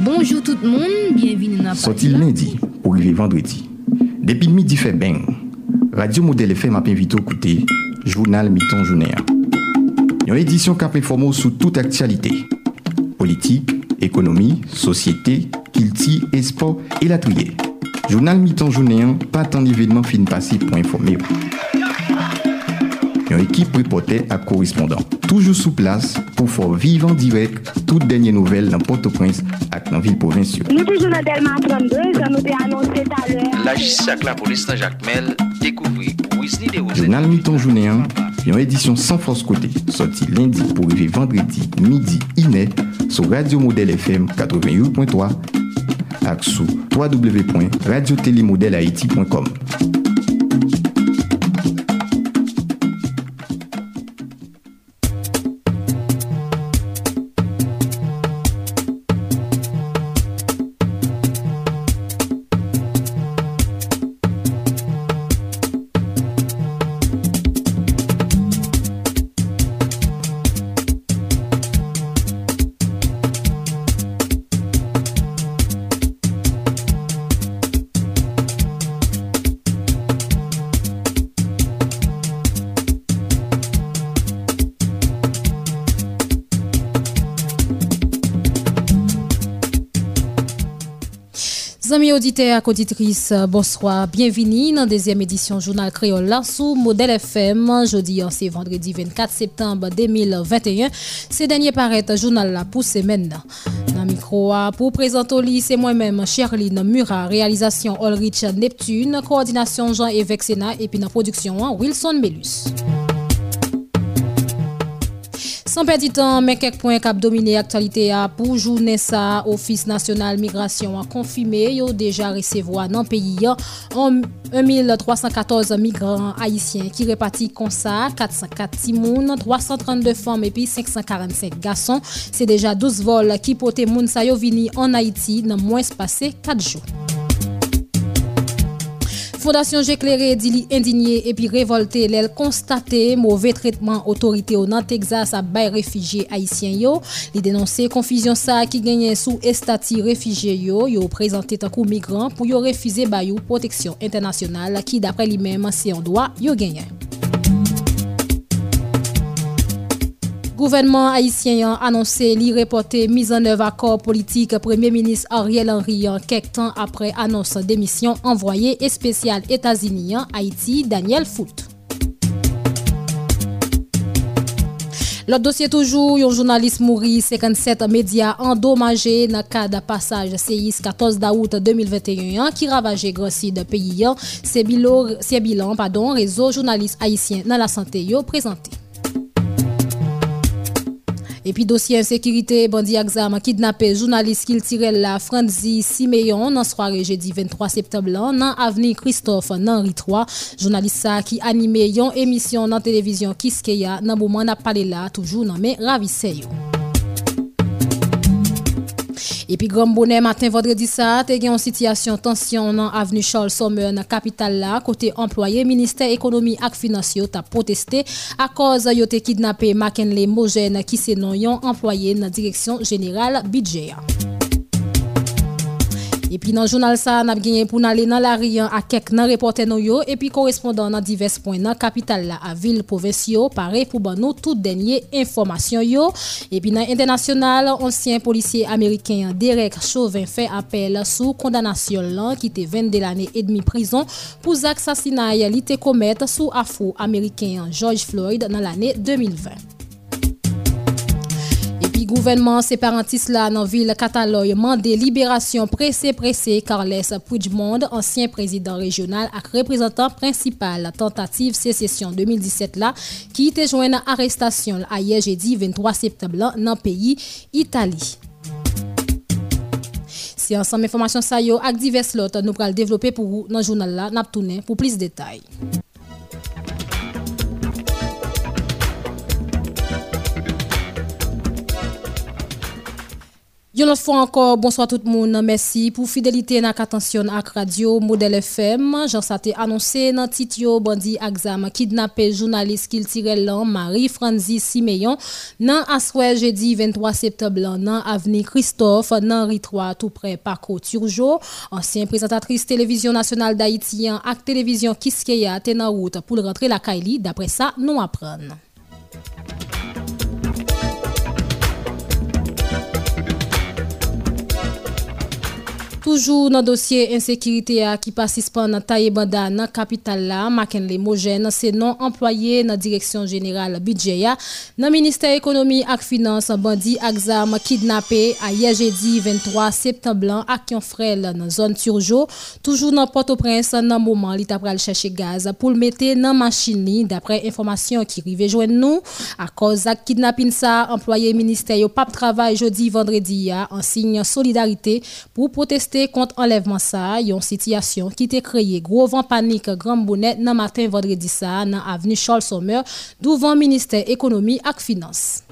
Bonjour tout le monde, bienvenue dans Sorti lundi pour arriver vendredi. Depuis midi fait bien. Radio Modèle FM a invité à écouter Journal Miton Journée. Une édition qui a sous toute actualité. Politique, économie, société, kilti, espoir et la trier. Journal Miton Journée, pas tant d'événements fin passés pour informer. Une équipe reporter à correspondant. Toujours sous place pour faire vivre en direct toutes dernières nouvelles dans Port-au-Prince et dans la ville provinciale. Nous toujours dans Delma 32, ça nous a annoncé tout à l'heure. La justice avec la police dans Jacques Mel Wesley de Rosette. Journal Miton Journée 1, une édition sans force côté, sorti lundi pour arriver vendredi midi iné sur Radio Modèle FM 88.3 et sur www.radiotélémodèlehaïti.com. auditeurs et bonsoir. Bienvenue dans la deuxième édition Journal Créole sous Modèle FM. Jeudi, c'est vendredi 24 septembre 2021. Ce dernier paraît journal là pour semaine. Dans le micro, pour présenter c'est moi-même, Sherline Murat, réalisation Ulrich Neptune, coordination Jean-Évêque Sénat et puis dans la production Wilson Melus. San pedi tan, men kek poen kap domine aktualite a pou jounen sa, Ofis Nasional Migrasyon a konfime yo deja resevoa nan peyi ya 1314 migran haisyen ki repati konsa, 404 timoun, 332 fam epi 545 gason. Se deja 12 vol ki pote moun sa yo vini an Haiti nan mwen spase 4 jou. Fondasyon Jekleré di li indinye epi revolte lèl konstate mouve tretman otorite ou nan Texas a bay refijye Haitien yo. Li denonse konfizyon sa ki genyen sou estati refijye yo, yo prezante tankou migran pou yo refize bayou proteksyon internasyonal ki dapre li menman se yon doa yo genyen. Gouvernement haïtien a annoncé l'irreporté mise en œuvre accord politique Premier ministre Ariel Henry quelques temps après annonce démission envoyé spécial États-Unis Haïti Daniel Foot. L'autre dossier toujours, un journaliste mouri, 57 médias endommagés dans le cas de passage CIS 14 août 2021 qui ravageait grand de pays. C'est bilan, bilan réseau journaliste haïtien dans la santé présenté. Epi dosye insekirite, bandi aksam, kidnapè, jounalist kil tirel la Franzi Simeyon nan soare jedi 23 septemblan nan aveni Christophe nan Ritroa. Jounalist sa ki anime yon emisyon nan televizyon Kiskeya nan mouman ap pale la toujou nan men ravise yo. Epi Grand Bonnet matin vendredi sa, te gen yon sityasyon tansyon nan avenu Charles Sommer nan kapital la, kote employe Ministè Ekonomi ak Finansyo ta proteste a koz yo te kidnapè Makenle Mojen ki se non yon employe nan Direksyon General Bidjeya. E pi nan jounal sa an ap genyen pou nan le nan la riyan a kek nan repote nou yo e pi korespondan nan divers pon nan kapital la a vil povensyo pare pou ban nou tout denye informasyon yo. E pi nan internasyonal, ansyen polisye Ameriken Derek Chauvin fe apel sou kondanasyon lan ki te 22 lane et demi prison pou zak sasina ya li te komet sou afro Ameriken George Floyd nan lane 2020. gouvernement séparatiste là dans ville Catalogne mandé libération pressé pressé Carles Puigdemont, ancien président régional et représentant principal tentative sécession 2017 là qui était joint à arrestation hier jeudi 23 septembre dans pays Italie. C'est ensemble information ça yo ak divers lot nous pral développer pour vous dans journal là n'a pour plus de détails. Lot fwa ankor, bonsoir tout moun, mersi pou fidelite nan katansyon ak radio Model FM. Jan sa te anonse nan tit yo bandi aksam kidnapè jounalist kil tirel lan Marie-Franzi Simeyon nan aswe jedi 23 septemblan nan avni Christophe nan ritwa tout pre Pako Turjo. Ansyen prezentatris Televizyon Nasyonal Daityan ak Televizyon Kiskeya te nan wout pou l rentre la kaili. Dapre sa, nou apren. Toujours dans le dossier insécurité qui passe pendant Taïbanda dans la capitale là, Makenle Mogen, c'est non employé dans la direction générale budget dans le ministère économie et finance bandi exam kidnappé à hier jeudi 23 septembre à Kionfrel dans la zone Turjo, toujours dans Port-au-Prince dans moment il t'a chercher gaz pour le mettre dans machine d'après information qui arrive joindre nous à cause de kidnapping ça employé ministère yo pas travail jeudi vendredi en signe solidarité pour protester proteste kont enlevman sa yon sityasyon ki te kreye grovan panik gran bonet nan matin vendredi sa nan aveni Charles Sommer douvan Ministè Ekonomi ak Finans.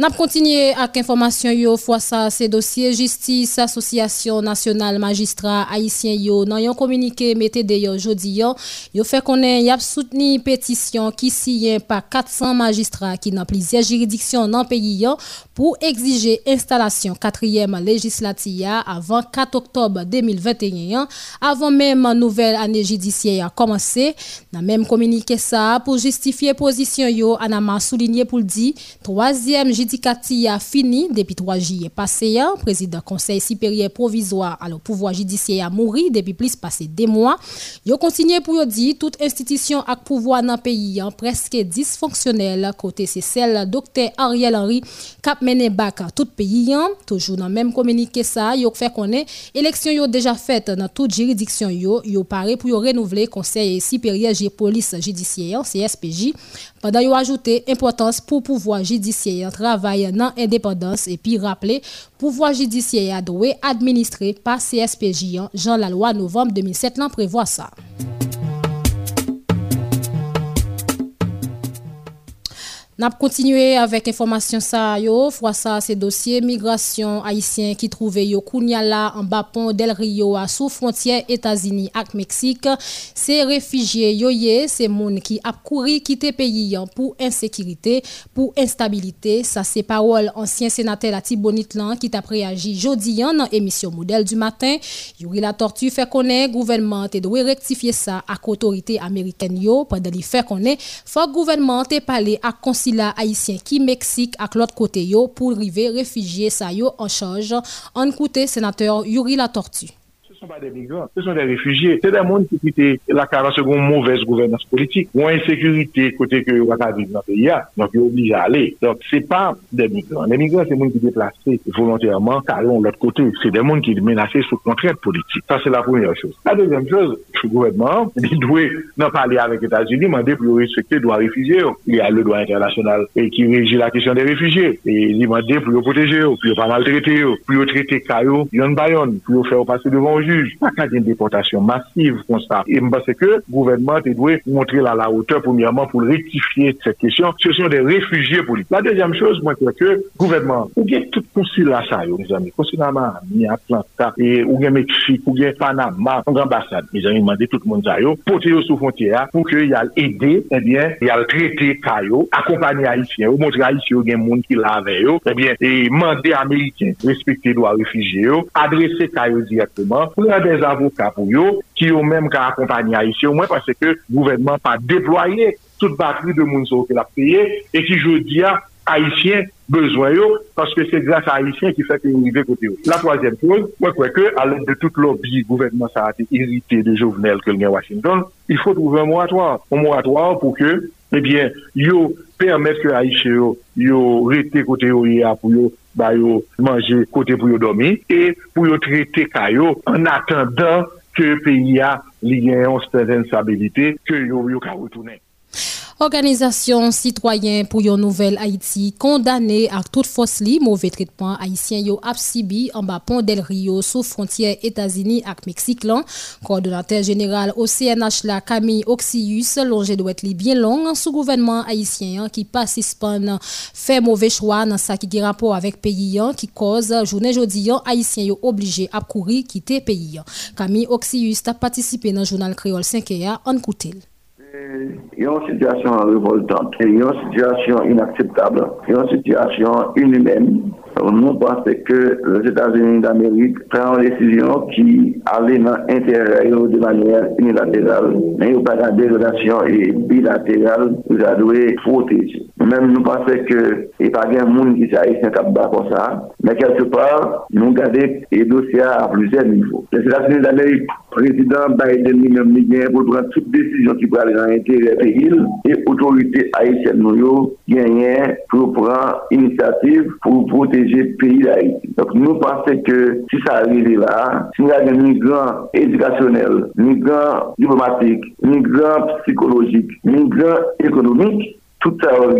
N'a continué avec information yo fois ça c'est dossier justice association nationale magistrat haïtien yo dans yon communiqué mettez d'ailleurs jodi yo. Yo fait connaître y a soutenu pétition qui signe par 400 magistrats qui dans plusieurs juridictions dans pays yo pour exiger installation 4e législative avant 4 octobre 2021 avant même nouvelle année judiciaire a commencé dans même communiqué ça pour justifier position yo Anama souligné pour le dit 3e judicati a fini depuis 3 juillet passé. Hein. Président Conseil supérieur provisoire à le pouvoir judiciaire a mouru depuis plus passé des mois. Yo continue pour dire que toute institution à pouvoir dans le pays hein, presque dysfonctionnelle. Côté c'est celle docteur Ariel Henry cap mené bac tout pays. Hein. Toujours dans même communiqué ça, yo fait connaître élection yo déjà faite dans toute juridiction yo, yo paré pour yo renouveler Conseil supérieur de police judiciaire CSPJ. Pendant yo ajouté importance pour pouvoir judiciaire travail travay nan independans epi rappele pouvoi jidisye yadwe administre pa CSPJ an jan la lwa novem 2007 lan prevoa sa. N'a continué avec information ça yo, fois ça c'est dossier migration haïtien qui trouvait yo Kounyala en bas pont del Rio à sous frontière États-Unis avec Mexique. C'est réfugiés yo c'est moun qui a couru quitter pays pour insécurité, pour instabilité. Ça c'est parole ancien sénateur Ati Bonitlan qui t'a réagi jodi dans émission modèle du matin. Yuri la tortue fait connaître gouvernement te doit rectifier ça à autorité américaine yo pendant li fait connaître faut gouvernement te parler à la haïtien qui Mexique à l'autre côté yo pour arriver réfugiés ça yo en charge. En côté sénateur Yuri La Tortue sont pas des migrants, ce sont des réfugiés. C'est des gens qui quittent la carence seconde mauvaise gouvernance politique ou insécurité côté que vous avez dans le pays. Donc, ils sont obligés à aller. Donc, ce pas des migrants. Les migrants, c'est des gens qui déplacent volontairement car de l'autre côté. C'est des gens qui menacés sous contrainte politique. Ça, c'est la première chose. La deuxième chose, le gouvernement, il doit n'en parler avec les États-Unis, demander pour respecter le droit réfugiés. Il y a le droit international et qui régit la question des réfugiés. Et il demander pour les protéger, pour les pas maltraiter, pour les traiter caillou, yon bayon, pour les faire passer devant pas une déportation massive comme ça. Et pense que le gouvernement doit montrer à la hauteur, premièrement, pour rectifier cette question. Ce sont des réfugiés politiques. La deuxième chose, moi, c'est que le gouvernement, ou bien tout consulat ça, mes amis, consulat Miami, Atlanta, et ou bien Mexique, ou bien Panama, en ambassade, mes amis, demandé tout le monde ça, porter sous frontière pour qu'il y ait aidé, eh bien, il y a traité Caillou, accompagner Haïtiens, ou montrer Haïtiens, a des gens qui l'avaient, eh bien, et demander Américains respecter les droits réfugiés, adresser Caillou pran des avokat pou yo, ki yo menm ka akompany a isye, ou mwen pase ke gouvenman pa deploye tout batri de moun sou ke la peye, e ki je di a Haitien bezwen yo, paske se grase Haitien ki fèk yon nivek kote yo. La toazèm chose, mwen kweke, alèm de tout lobby gouvernement sa a te irrité de jovenel ke lè Washington, il fò trouve un moratoire. Un moratoire pou ke, ebyen, eh yo permèt ke Haitien yo, yo rete kote yo ya pou yo ba yo manje kote pou yo domi, e pou yo trete kayo an atendan ke peyi ya li gen yon stabilite ke yo yo ka wotounen. Organisation citoyen pour une nouvelle Haïti condamné à toute force li mauvais traitement haïtien yo absibi en bas pont del Rio sous frontière États-Unis avec Mexique. Coordonnateur général au CNH la Camille Oxius longé doit être bien long sous gouvernement haïtien qui pas suspend fait mauvais choix dans ça qui a rapport avec pays qui cause journée jodi haïtien yo obligé à courir quitter pays. Camille Oxius a participé dans journal créole 5 en coutel. Il y a une situation révoltante, il y a une situation inacceptable, il y a une situation inhumaine. Nous pensons que les États-Unis d'Amérique prennent une décision qui allait dans l'intérêt de manière unilatérale. Mais il n'y a pas de relation bilatérale, vous devez protéger. Même nous pensons que il n'y a pas de monde qui s'est comme ça. Mais quelque part, nous gardons les dossiers à plusieurs niveaux. Les États-Unis d'Amérique, président Biden lui-même, pour prendre toute décision qui peut aller dans l'intérêt pays et l'autorité haïtienne nous gagnent pour prendre initiative pour protéger pays d'Haïti. Donc nous pensons que si ça arrive là, si nous avons des migrants éducationnels, migrants diplomatiques, migrants psychologiques, migrants économiques, tout ça va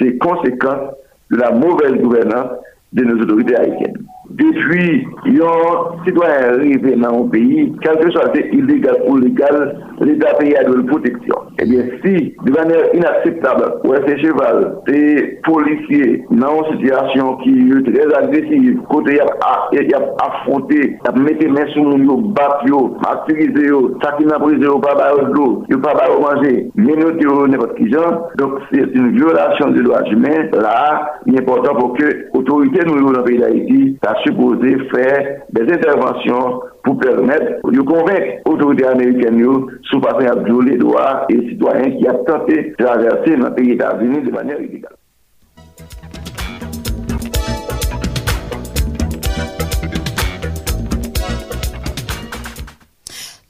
c'est conséquent de la mauvaise gouvernance de nos autorités haïtiennes. Depi, yon sitwoyen rive nan yon peyi, kelke chante iligal ou legal, l'Etat peyi a dwen proteksyon. Ebyen, eh si, de vaner inakseptable, ou ese cheval, te polisye nan yon sityasyon ki yon trez agresiv, kote yap afronte, yap mette men sou moun yo, bat yo, aktivize yo, sakina prize yo, pa ba yo do, yo pa ba yo manje, men yo te yo nepot ki jan, donk se yon violasyon de lwa jumen, la, yon important pou ke otorite nou yo nan peyi da iti, sa, a supposé faire des interventions pour permettre de convaincre l'autorité américaine sous façon à les droits et citoyens qui a tenté de traverser notre pays États-Unis de manière illégale.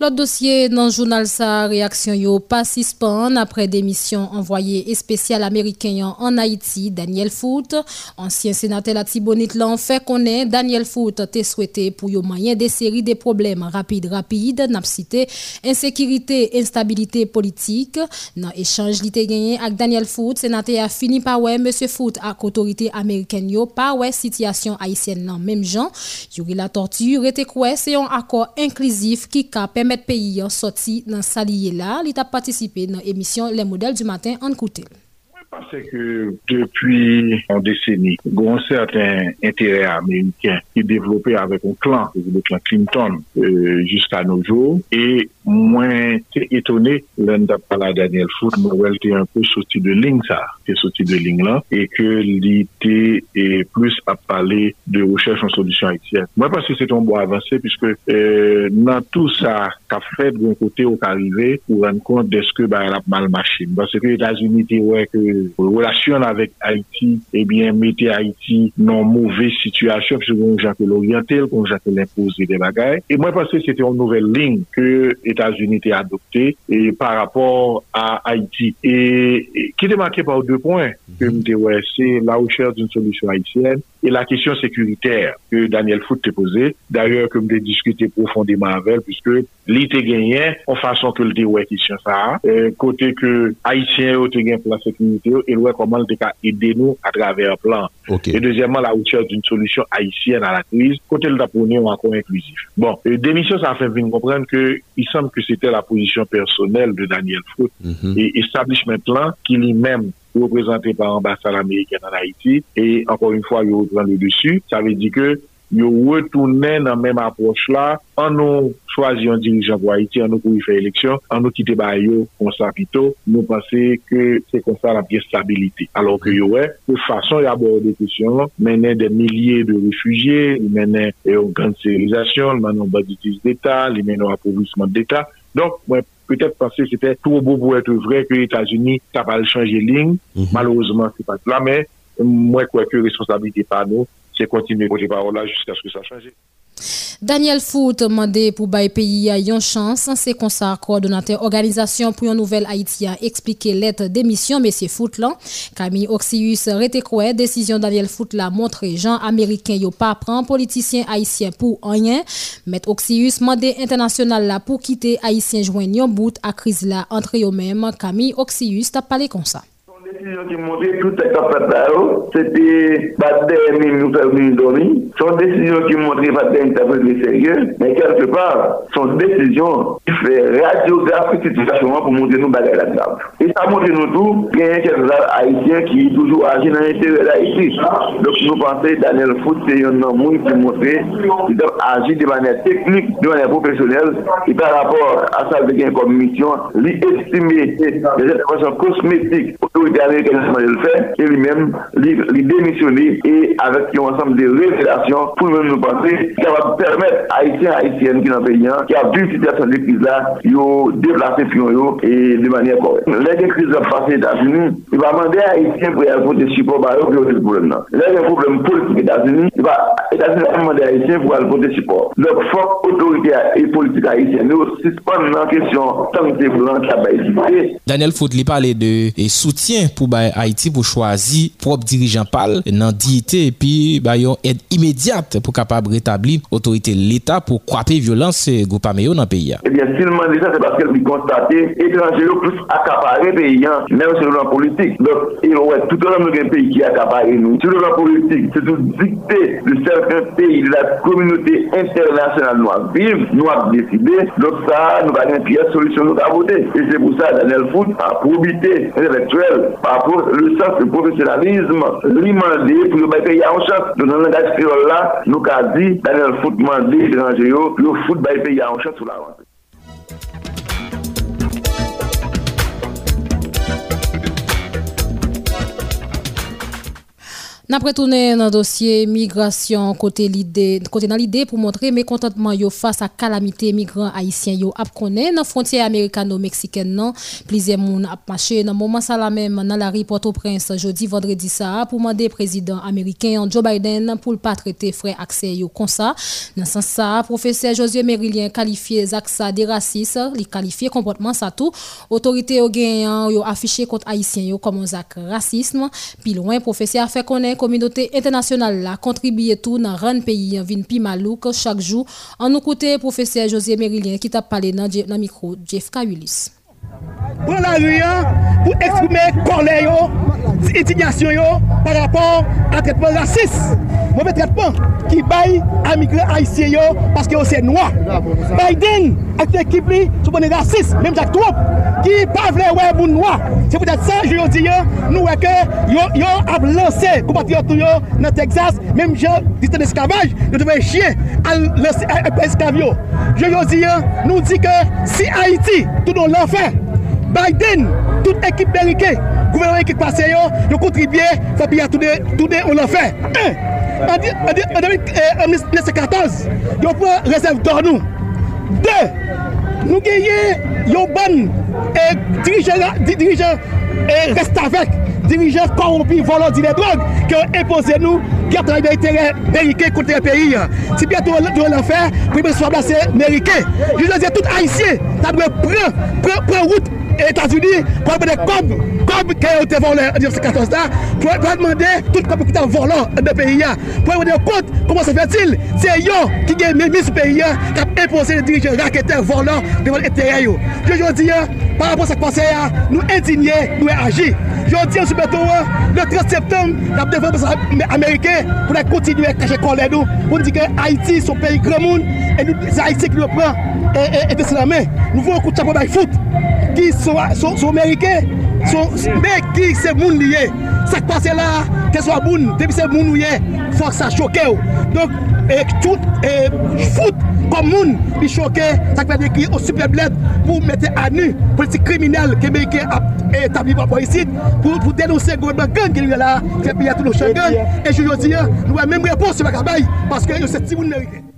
L'autre dossier dans le journal sa réaction yo pas suspend après démission envoyé spécial américain en Haïti Daniel Foot. Ancien sénateur la Tibonite l'en fait connaît Daniel Foot te souhaité pour yo moyen des séries de problèmes rapides rapides n'a cité insécurité instabilité politique. Dans échange li gagné avec Daniel Foot. Sénateur a fini par ouais monsieur Foot à autorité américaine yo pas ouais situation haïtienne non même gens y la torture était quoi c'est un accord inclusif qui permet permettre pays sorti dans salier là, il a participé dans l'émission Les modèles du matin en Coutel. Parce que depuis une décennie, il y a un certain intérêt américain qui est développé avec un clan, le clan Clinton, euh, jusqu'à nos jours. Et Mwen te etone, lèn da pala Daniel Fou, mwen wèl te an pou soti de ling sa, te soti de ling lan, e ke li te e plus ap pale de rechèche an solisyon haitien. Mwen pasi se ton bo avanse, piske euh, nan tout sa ka fèd goun kote ou ka rive, ou an kont deske ba rap mal machin. Basse ke Etats-Unis te wè ke relasyon avèk Haiti, ebyen eh mette Haiti nan mouvè situasyon, piske goun jante l'orientel, goun jante l'impose de bagay. E mwen pasi se te an nouvel ling, ke Etats-Unis te adopté par rapport à Haïti. Et qui te marquait par deux points, mm -hmm. c'est la recherche d'une solution haïtienne et la question sécuritaire que Daniel Foot t'a posée. D'ailleurs, comme j'ai discuté profondément avec elle, puisque l'été gagné en façon que le déway question ça, euh, côté que Haïtien ont gagné pour la sécurité et ouais comment le cas aider nous à travers un plan. Et deuxièmement, la recherche d'une solution haïtienne à la crise, côté le taponné encore inclusif. Bon, et démission, ça a fait venir comprendre que il semble que c'était la position personnelle de Daniel Foot Mhm. et establishment là qui lui-même représenté par l'ambassade américaine en Haïti, et encore une fois, yo prend le dessus, ça veut dire que yo retournen nan menm aproche la, an nou chwazi yon dirijan pou Haiti, an nou pou yon fè eleksyon, an nou kite ba yo konsa pito, nou pase ke se konsa la piye stabilite. Alors ke yo we, pou fason yon aborde kesyon, menen de milye de refugye, menen euh, yon kanserizasyon, menen yon baditis d'Etat, menen yon apouvisman d'Etat, Donk, mwen peut-être penser que c'était trop beau pour être vrai que les États-Unis n'ont pas changé de ligne. Malheureusement, c'est pas là, mais moi, je crois que responsabilité par nous, c'est continuer à parole là jusqu'à ce que ça change. Daniel Foot demandé pour bailler pays a une chance. C'est comme ça coordonnateur organisation pour une nouvelle Haïti expliqué lettre d'émission monsieur Foot là. Camille Oxius rete quoi décision Daniel Foot la montre gens américains yo pas prend politicien haïtien pour rien. Maître Oxius mandé international là pour quitter haïtien joindre bout à crise là entre eux mêmes. Camille Oxius t'a parlé comme ça. Décision qui montrait tout est capable là, c'était pas des nous faire dormir. Son décision qui montrait pas sérieux, mais quelque part, son décision qui fait radiographie situation pour montrer nous bagaille la grave. Et ça montre nous tout, qu'il y a quelques haïtiens qui toujours agissent dans l'intérieur d'Haïti. Donc nous pensons Daniel Foot, c'est un homme qui montre qu'il doit agir de manière technique, de manière professionnelle, et par rapport à ça, il comme mission, l'estimer les interventions cosmétiques, américaine le faire, et lui-même, lui démissionner et avec un ensemble de révélations pour nous penser qui va permettre à Haïtiens Haïtiennes qui sont payants, qui a vu une situation de crise là, de déplacer pion et de manière correcte. Les crises passées aux États-Unis, il va demander à Haïtiens pour y avoir des supports pour résoudre le problème. Là, il y a un problème politique aux États-Unis, il va États-Unis va demander à Haïtiens pour avoir des supports. Donc, faut autorité et politique haïtienne, nous suspendons la question tant que c'est qui a. Daniel Foutli parlait de soutien pou bay Haiti pou chwazi prop dirijan pal nan diite epi bay yon ed imediat pou kapab retabli otorite l'Etat pou kwape violans euh, goupa meyo nan peyi ya. Ebyen, eh silman deja se baske li konstate etranje yo plus akapare peyi yan menm se loran politik. Dok, e wè, tout an nou gen peyi ki akapare nou. Se loran politik, se tout dikte de certain peyi de la kominote internasyonal nou ap vive, nou ap deside, dok sa nou bagen piye solisyon nou ap vote. E se pou sa Daniel Foote ap probite intelektuel le sens du professionnalisme, l'imandé, pour le pays en chance. Dans le langage là, nous avons dit, Daniel Foot mandé, c'est le foot pays en chance sous la rente. N'a retourné dans le dossier migration côté l'idée côté dans l'idée pour montrer mécontentement yo face à calamité migrants haïtiens yo ap connaît dans frontière américano-mexicaine non plusieurs moun ap marché. Dans moment ça la même dans la rue Port-au-Prince jeudi vendredi ça pour demander président américain Joe Biden pour pas traiter frère accès yo comme ça. Dans sens ça professeur Josué Merilien qualifié ça des racistes il qualifié comportement ça tout. Autorité au gagnant yo affiché contre haïtiens yo comme un racisme. Puis loin professeur a fait connaître communauté internationale a contribué tout dans le pays en vin pi malouk chaque jour. En nous côté professeur José Merilien qui t'a parlé dans le micro Jeff Kawulis. pran la riyan pou eksprime korle yo, itignasyon yo, par rapport a tretman rasis. Mouve tretman ki bay amigre haisyen yo, paske yo se noua. Biden ak te ekip li sou pwene rasis, menm jak troup, ki pavle wè moun noua. Se pou tèt sa, yo di yo, nou wè ke yo ap lansè kompatriotou yo nan Texas, menm yo disten eskavaj, yo devè chien al lansè eskav yo. Yo yo di yo, nou di ke si Haiti, tout nou l'enfer, Biden, tout ekip berike, gouvernement ekip pase yo, yo kontribye, sa pi ya toude on l'enfer. En 2014, yo pren resev d'or nou. De, Nou genye yon ban e dirije e rest avek, dirije korompi volon di le drog, ke impose nou gya tra yon itere merike kontre peyi. Si bia tou l'en fè, pribe sou blase merike. Je le zi tout haisye, ta dwe pren, pren, pren wout Etats-Unis, pou apene kob, kob ke yo te volen en 1914 la, pou apende tout kob ki ta volen de peyi ya. Pou apene kont, koman se fè til, se yo ki gen mimi sou peyi ya, kap impose dirije rakete volen nan devan etere yo. Yo yo diyan, par rapport sa kpase ya, nou indigne, nou e aji. Yo diyan sou beton wè, le 13 septem, nap devan basa Amerike, pou nan kontinue kache kolè nou, pou nou di gen Haiti, son peyi gremoun, e nou se Haiti ki nou pran, e de se la men, nou vou an kout chapon bay fout, ki son Amerike, son mek ki se moun liye. Sa kpase la, ke so a moun, debi se moun liye, fòk sa chokè ou. Donk, e tout, e fout, comme moun, il choque, ça dire qu'il au super bled pour mettre à nu politique criminelle que américain a établi par ici pour, pour dénoncer le gouvernement gang qui est là, qui est payé tout le champ Et je veux dire, nous avons même réponse sur la parce que c'est petit moun américain.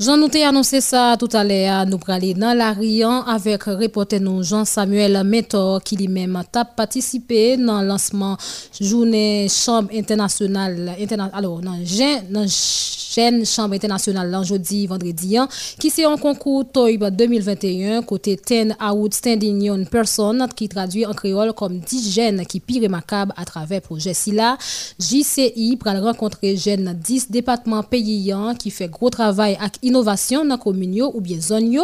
Jean nous t'ai annoncé ça tout à l'heure. Nous aller dans la Rian avec reporter Jean-Samuel Mentor qui lui-même a participé dans le lancement journée chambre internationale. alors, non, chaîne Chambre internationale jeudi, vendredi, hein, qui c'est un concours TOIB 2021 côté 10 Outstanding Young Person qui traduit en créole comme 10 jeunes qui pire macabre à travers projet SILA. JCI pour rencontrer jeunes 10 départements payants qui fait gros travail avec innovation dans commune ou bien zone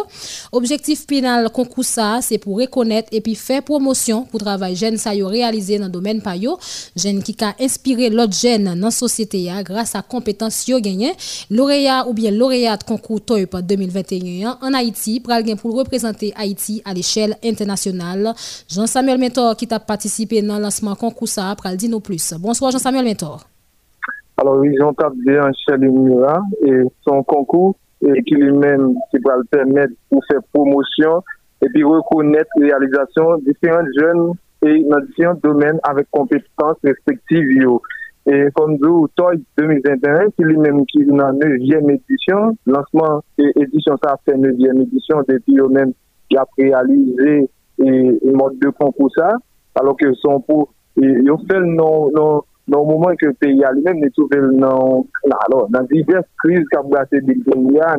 Objectif final concours ça, c'est pour reconnaître et puis faire promotion pour travail jeunes ça réalisé dans le domaine payo, jeunes qui a inspiré l'autre jeunes dans la société grâce à compétences yo gagné lauréat ou bien lauréate concours TOIP 2021 en Haïti pour pour représenter Haïti à l'échelle internationale. Jean-Samuel Mentor qui a participé dans le lancement concours ça pour dire nous plus. Bonsoir Jean-Samuel Mentor. Alors oui, Jean bien chez et son concours et qui lui-même qui va le permettre pour faire promotion et puis reconnaître la réalisation de différents jeunes et dans différents domaines avec compétences respectives. Et comme nous, Toy 2021, qui lui-même qui est dans la 9e édition, lancement et édition, ça a fait 9e édition depuis eux-mêmes qui a réalisé et, mode de concours ça, alors que son pour, ils ont fait non, non, nan mouman ke peyi a li men ne touvel nan divers kriz kap gase din peyi a,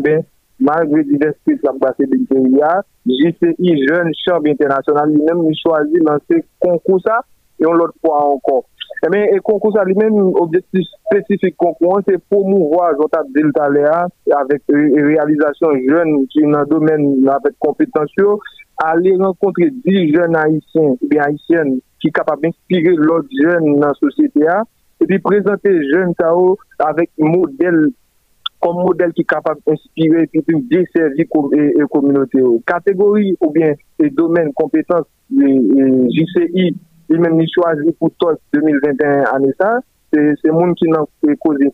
malgre divers kriz kap gase din peyi a, JCI, Jeune Chambre Internationale, li men mi chwazi nan se konkousa, yon lot po ankon. E men, eh e konkousa li men, objektif spesifik konkou an, se promouvoa jontab delta le a, avek realizasyon jeune ki nan domen avek kompetansyo, ale renkontre di jeune haisyen, bi haisyen, qui sont capables d'inspirer l'autre jeune dans la société, et puis présenter jeunes avec modèle comme modèle qui est capable d'inspirer et puis desservir la communauté. Catégorie ou bien les domaines, compétences, les JCI, il même choisi pour toi 2021 année ça c'est monde qui n'a causé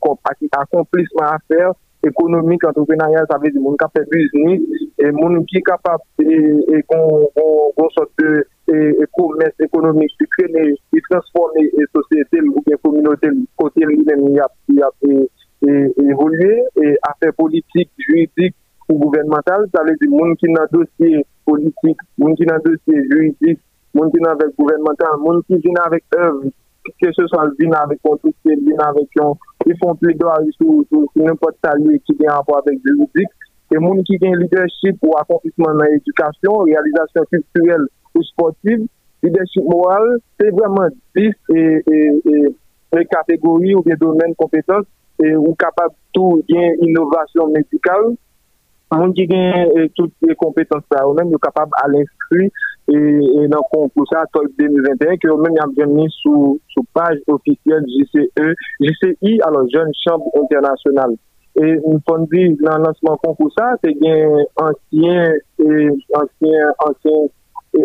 accomplissement à faire économique entrepreneurial ça veut dire monde qui fait business et monde qui est capable et qu'on sorte de commerce économique qui crée qui transformer la société ou la communauté côté lui-même et, affaires politiques juridiques ou gouvernementales ça veut dire monde qui n'a dossier politique monde qui n'a dossier juridique moun qui avec gouvernemental, moun qui vient avec œuvre, que ce soit vient avec construction, vient avec ils font plaidoyer sur, sur, sur n'importe quel qui vient rapport avec le musique, et moun qui gagne leadership pour accomplissement dans l'éducation, réalisation culturelle ou sportive, leadership moral, c'est vraiment 10 et, et, et, catégories ou des domaines compétences et ou capable tout bien innovation médicale moun ki gen e, tout kompetans pa ou men, yo kapab al inskri e, e, nan konpousa tol 2021 ki yo men yon geni sou, sou page ofisyel JCE, JCI, alon Jeune Chambre Internationale. E nou fon di nan lansman konpousa, te gen ansyen, ansyen, ansyen,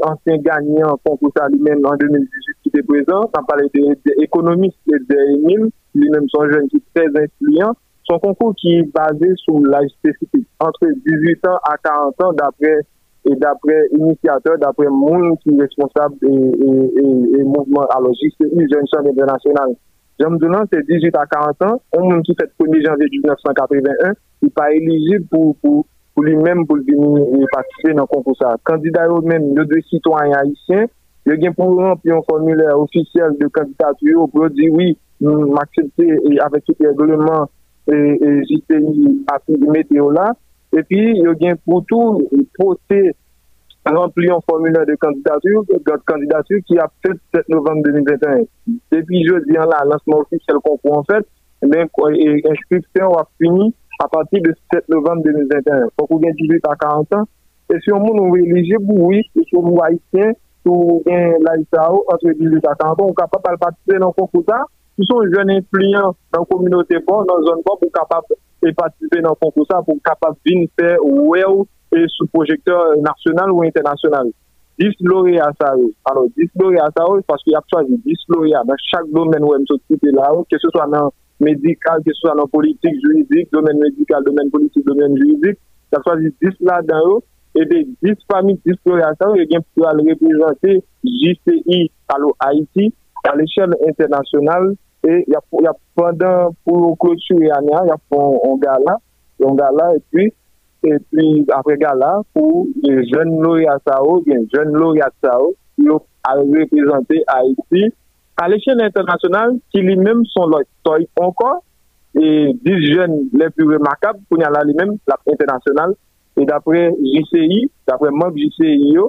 ansyen ganyan konpousa li men nan 2018 ki te prezant, nan pale de ekonomist de Emil, li men son jen ki trez influyen, Son konkou ki base sou laj spesifik, entre 18 an a 40 an dapre iniciateur, dapre moun ki responsable e mouvment alogik, se il jen chan internasyonal. Jam dounan, se 18 a 40 an, on moun ki fet 1 janvye 1981, i pa elegib pou li men pou li patise nan konkou sa. Kandida yo men, yo de sitwanyan haisyen, yo gen pou yon pi yon formule ofisyel de kandidat yo, pou yo di oui, m'aksepte avèk tout reglement E, e, jiteni api meteo la, epi yo gen pou tou pote rempli an formula de kandidatur, kandidatur ki ap 7 novembre 2021. Depi e je diyan la, lansman ofisel kon pou an fèt, inskripsyon wap fini apati de 7 novembre 2021. Fok ou gen 18 a 40 an, e si yon moun ou elije bou wik, e si yon moun haitien, sou gen la ISAO, entre 18 a 40 an, ou kapap al patise nan konkou ta, qui sont jeunes influents dans la communauté, bon, dans la zone bon, pour capable de participer dans le concours, pour capable de faire well et sous projecteur national ou international. 10 lauréats ça Alors, 10 lauréats ça parce qu'il y a choisi 10 lauréats dans chaque domaine où ils là, que ce soit dans médical, que ce soit dans politique, juridique, domaine médical, domaine politique, domaine juridique. Il a choisi 10 là-dedans et des 10 familles, 10 lauréats ça qui pour représenter JCI, alors Haïti, à l'échelle internationale E yap pandan pou klotu yane an, yap pon gala, yon gala e pi, e pi apre gala pou jen lor yasa ou, gen jen lor yasa ou, yo al reprezenti Haiti. A l'échelle internasyonal, ki li mèm son lor toy ankon, e 10 jen le plus remakab, pou nyala li mèm la internasyonal, e dapre JCI, dapre mok JCI yo,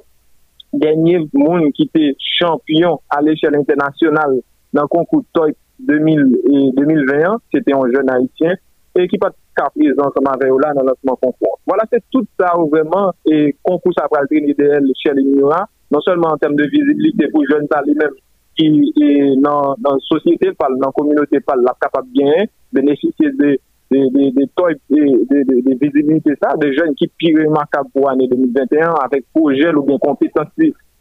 genye moun ki te champyon a l'échelle internasyonal nan konkou toy 2021, euh, c'était un jeune haïtien, et qui pas kapris dans ce mavel là dans notre concours. Voilà, c'est tout ça vraiment, et concours ça pral d'elle chez les Mura, non seulement en termes de visibilité pour jeunes ça lui-même, qui dans la société, dans la communauté, pas la capable bien, bénéficier de de de, de visibilité ça, de jeunes qui pire remarquables pour l'année 2021, avec projet ou bien compétences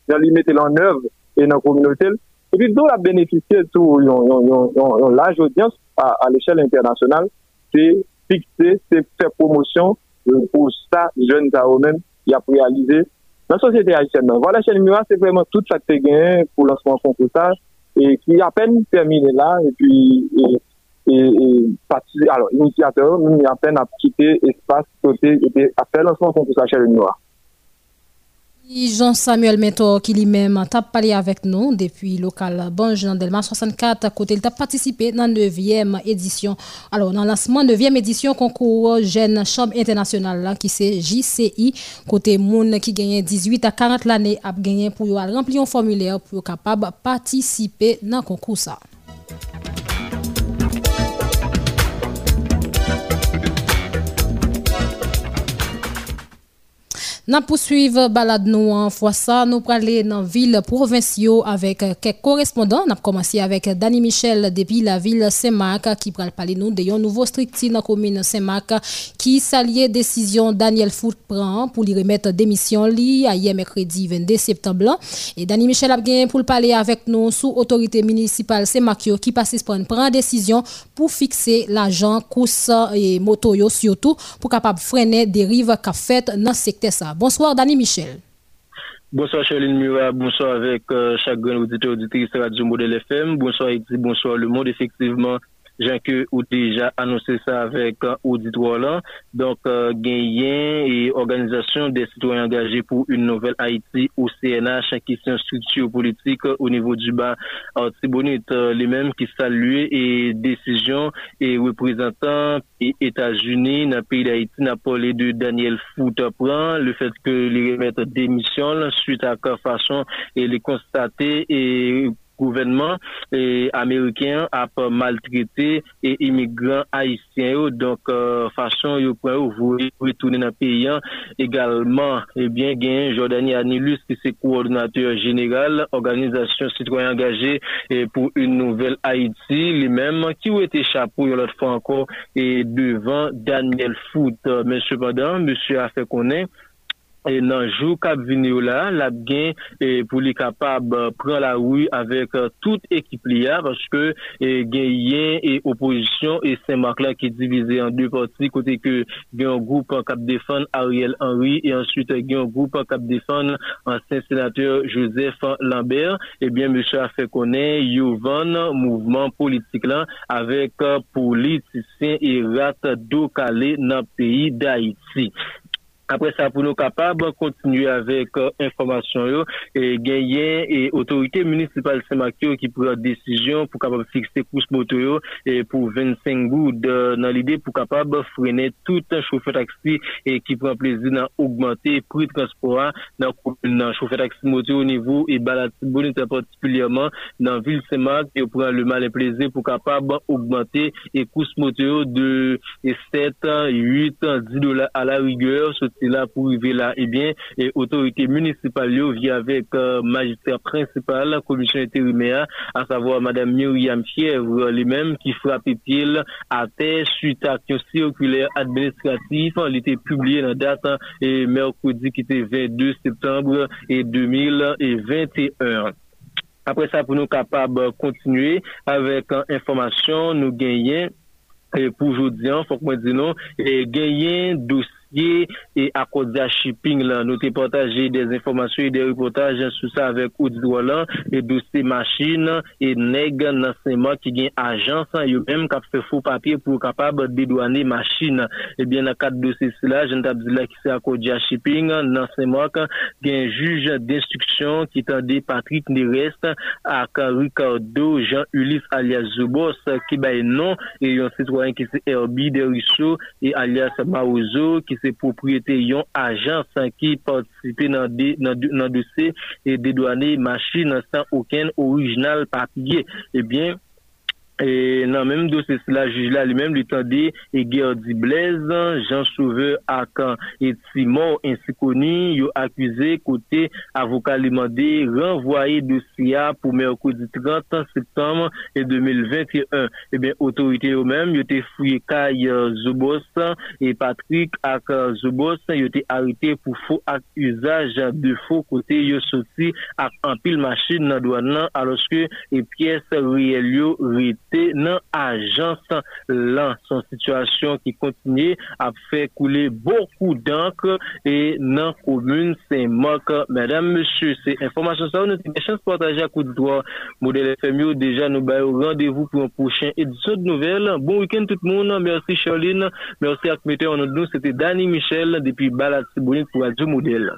dans les mettre en œuvre et dans la communauté, Et puis, d'où la bénéficier de large audience à, à l'échelle internationale, c'est fixer, c'est faire promotion euh, pour ça, jeunes à eux-mêmes, qui a réalisé dans la société haïtienne. Voilà, chez Mura, c'est vraiment tout ça qui est gagné pour le lancement de ça et qui à peine terminé là, et puis, et, et, alors, initiateur, nous, à peine à quitter espace côté, et à faire lancement de ça chez Mura. Jean-Samuel Mentor qui lui-même a parlé avec nous depuis local Bonjour dans Delma 64 côté il a participé dans la 9e édition. Alors dans le lancement 9e édition concours jeune chambre internationale qui c'est JCI côté moun qui gagne 18 à 40 l'année a gagné pour remplir un formulaire pour capable participer dans le concours ça Nous poursuivons balade nous en fois ça, nous aller dans ville provinciale avec quelques correspondants. Nous commencé avec Dani Michel depuis la ville Saint-Marc qui pral parler nous de nouveau stricti dans la commune Saint-Marc qui s'allie décision Daniel Foot prend pour lui remettre démission li hier mercredi 22 septembre. Et Dani Michel a bien pour parler avec nous sous autorité municipale Saint-Marc qui passe prendre décision pour fixer l'argent course et moto surtout pour capable freiner dérive qu'a fait dans secteur ça. Bonsoir, Dani Michel. Bonsoir, Charline Murat. Bonsoir avec euh, chaque grand auditeur auditrice Radio Modèle FM. Bonsoir, bonsoir le monde. Effectivement, j'ai que ou déjà annoncé ça avec euh, auditoire là. Donc, euh, et organisation des citoyens engagés pour une nouvelle Haïti au CNH est une structure politique au niveau du bas Artibonite, euh, les mêmes qui saluent et décision et représentants et États-Unis dans le pays d'Haïti n'a parlé de Daniel Foot prend le fait que les remettent démission suite à quelle façon et les constater et gouvernement américain a maltraité et immigrants haïtiens donc euh, façon yo pour retourner dans le pays hein. également eh bien gain Jordanie Anilus qui c'est coordinateur général organisation citoyen engagé et pour une nouvelle Haïti. Lui-même qui a été chapeau l'autre fois encore et devant Daniel Foot. Mais cependant monsieur a fait connaître et dans le jour cap là, la bien pour les capables prendre la rue avec euh, toute équipe là parce que gagnent et opposition et Saint-Marc là qui est divisé en deux parties côté que il un groupe cap défendre Ariel Henry et ensuite il y a un groupe cap défendre ancien sénateur Joseph Lambert. Eh bien monsieur a fait connaître Yovan mouvement politique là avec euh, politiciens et rat calé dans le pays d'Haïti après ça, pour nous capables continuer avec euh, information et gagner et autorité municipale Saint-Makio qui prend décision pour capable fixer course moto et pour 25 gouttes dans l'idée pour capable freiner tout un chauffeur taxi et qui prend plaisir dans augmenter prix de transport dans le chauffeur taxi moto au niveau et balade bonite particulièrement dans ville Saint-Marc et prend le mal et plaisir pour capable augmenter et course moto de 7, 8, 10 dollars à la rigueur là pour arriver là, eh bien, et autorité municipale vient avec euh, magistrat principal, la commission intérimaire, à savoir Madame Myriam Fièvre, lui-même, qui frappe pied à terre suite à action circulaire administrative. Il était publié dans la date et mercredi qui était 22 septembre et 2021. Après ça, pour nous capables continuer avec information, nous gagnons et pour aujourd'hui, faut que moi dis non, et gagner dossier dosye e akodia shipping la. Nou te potaje des informasyon e de repotaje sou sa avek Oudidwa lan e dosye machin e neg nan seman ki gen ajansan yo menm kap fe fou papye pou kapab dedwane machin. Ebyen nan kat dosye sila, jen tabzila ki se akodia shipping nan seman gen juj d'instruksyon ki tande Patrick Nerest ak Ricardo Jean-Ulysse alias Zubos ki bay non e yon sitwoyen ki se Herbie Derichou e alias Maouzo ki se propriyete yon ajans ki partisipe nan, de, nan, nan dosye e dedwane machin san oken orijinal papye. Ebyen, eh E nan menm dosis la juj la li menm li tande e Gerdi Blaise, Jean Chauveur Akan et Simon ensi koni yo akwize kote avoka li mande renvoye dosya pou merkodi 30 septembre 2021. E ben otorite yo menm yo te fouye Kay euh, Zobos e Patrick Akan euh, Zobos yo te harite pou fo ak usaj de fo kote yo soti ak anpil machin nan doan nan aloske e piyes reyel yo rite. Nan ajans lan son situasyon ki kontinye ap fe koule beaucoup dank e nan komoun se mok. Madame, monsieur, se informasyon sa ou nou te mechans portaje akou di doa model FMU, deja nou bayo randevou pou an pouchen edisyon de nouvel. Bon week-end tout moun, mersi Charline, mersi akmete an nou te Dani Michel depi Balat Sibouni pou adjou model.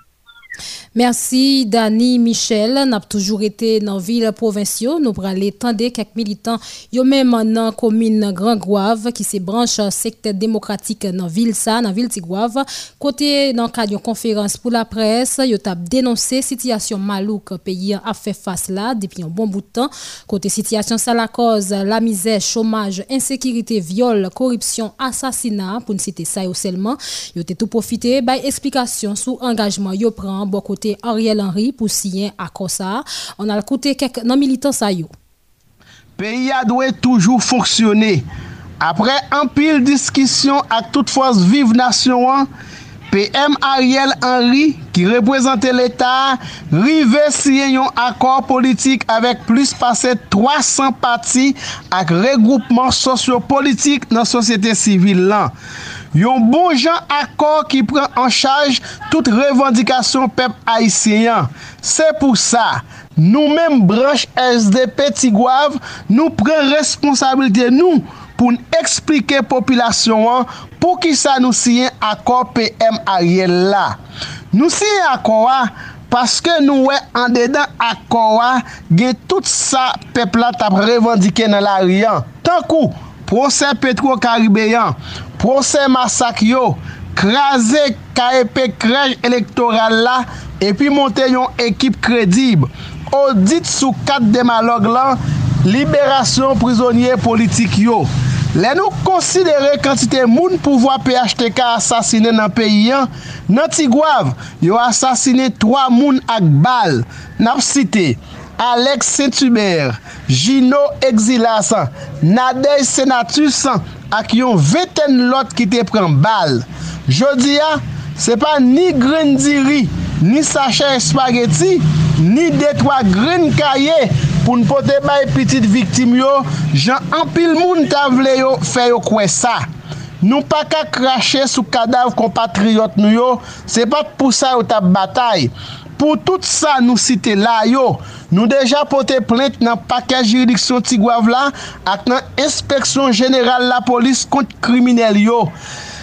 Merci Dani Michel. N'a toujours été dans ville provinciale. Nous aller tendre quelques militants. Yo même dans commune Grand Gouave qui se branche secteur démocratique dans ville ça, dans ville Tigouave. Côté dans cadre conférence pour la presse, yo t'a dénoncé situation malouk pays a fait face là depuis un bon bout de temps. Côté situation ça la cause la misère, chômage, insécurité, viol, corruption, assassinat pour ne citer ça seulement. Yo tout profité by explication sur engagement yo prend bon côté Ariel Henry signer à ça. On a écouté quelques non militants ça yo. Pays a doit toujours fonctionner. Après un pile discussion à toute force vive nation PM Ariel Henry, qui représentait l'État, rive signer un accord politique avec plus passé 300 partis avec regroupement sociopolitique dans la société civile. Yon bon jan akor ki pren an chaj tout revendikasyon pep Haitien. Se pou sa, nou menm branche SDP Tigwav nou pren responsabilite nou pou nou eksplike populasyon an pou ki sa nou siyen akor PM Ariel la. Nou siyen akor a paske nou we an dedan akor a gen tout sa pep la tap revendike nan la riyan. Tankou, proses petro karibeyan. Proses masak yo, kraze KEP krej elektoral la, epi monte yon ekip kredib. Odit sou kat demalog lan, liberasyon prizonye politik yo. Le nou konsidere kantite moun pouvoi PHTK asasine nan peyi an, nan Tigwav, yo asasine 3 moun ak bal, nap site. Alex Saint-Hubert, Gino Exilas, Nadej Senatusan, ak yon veten lot ki te pren bal. Jodi ya, se pa ni gren diri, ni sache espageti, ni detwa gren kaye pou n pote bay pitit viktim yo, jan anpil moun ta vle yo fe yo kwe sa. Nou pa ka krashe sou kadav kompatriot nou yo, se pa pou sa yo tap batay. pou tout sa nou site la yo, nou deja pote plente nan pakej juridiksyon Tigwav la ak nan inspeksyon jeneral la polis kont kriminel yo.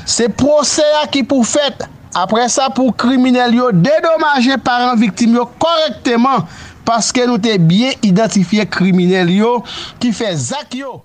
Se prose a ki pou fet, apre sa pou kriminel yo dedomaje paran viktim yo korekteman paske nou te bien identifiye kriminel yo ki fe zak yo.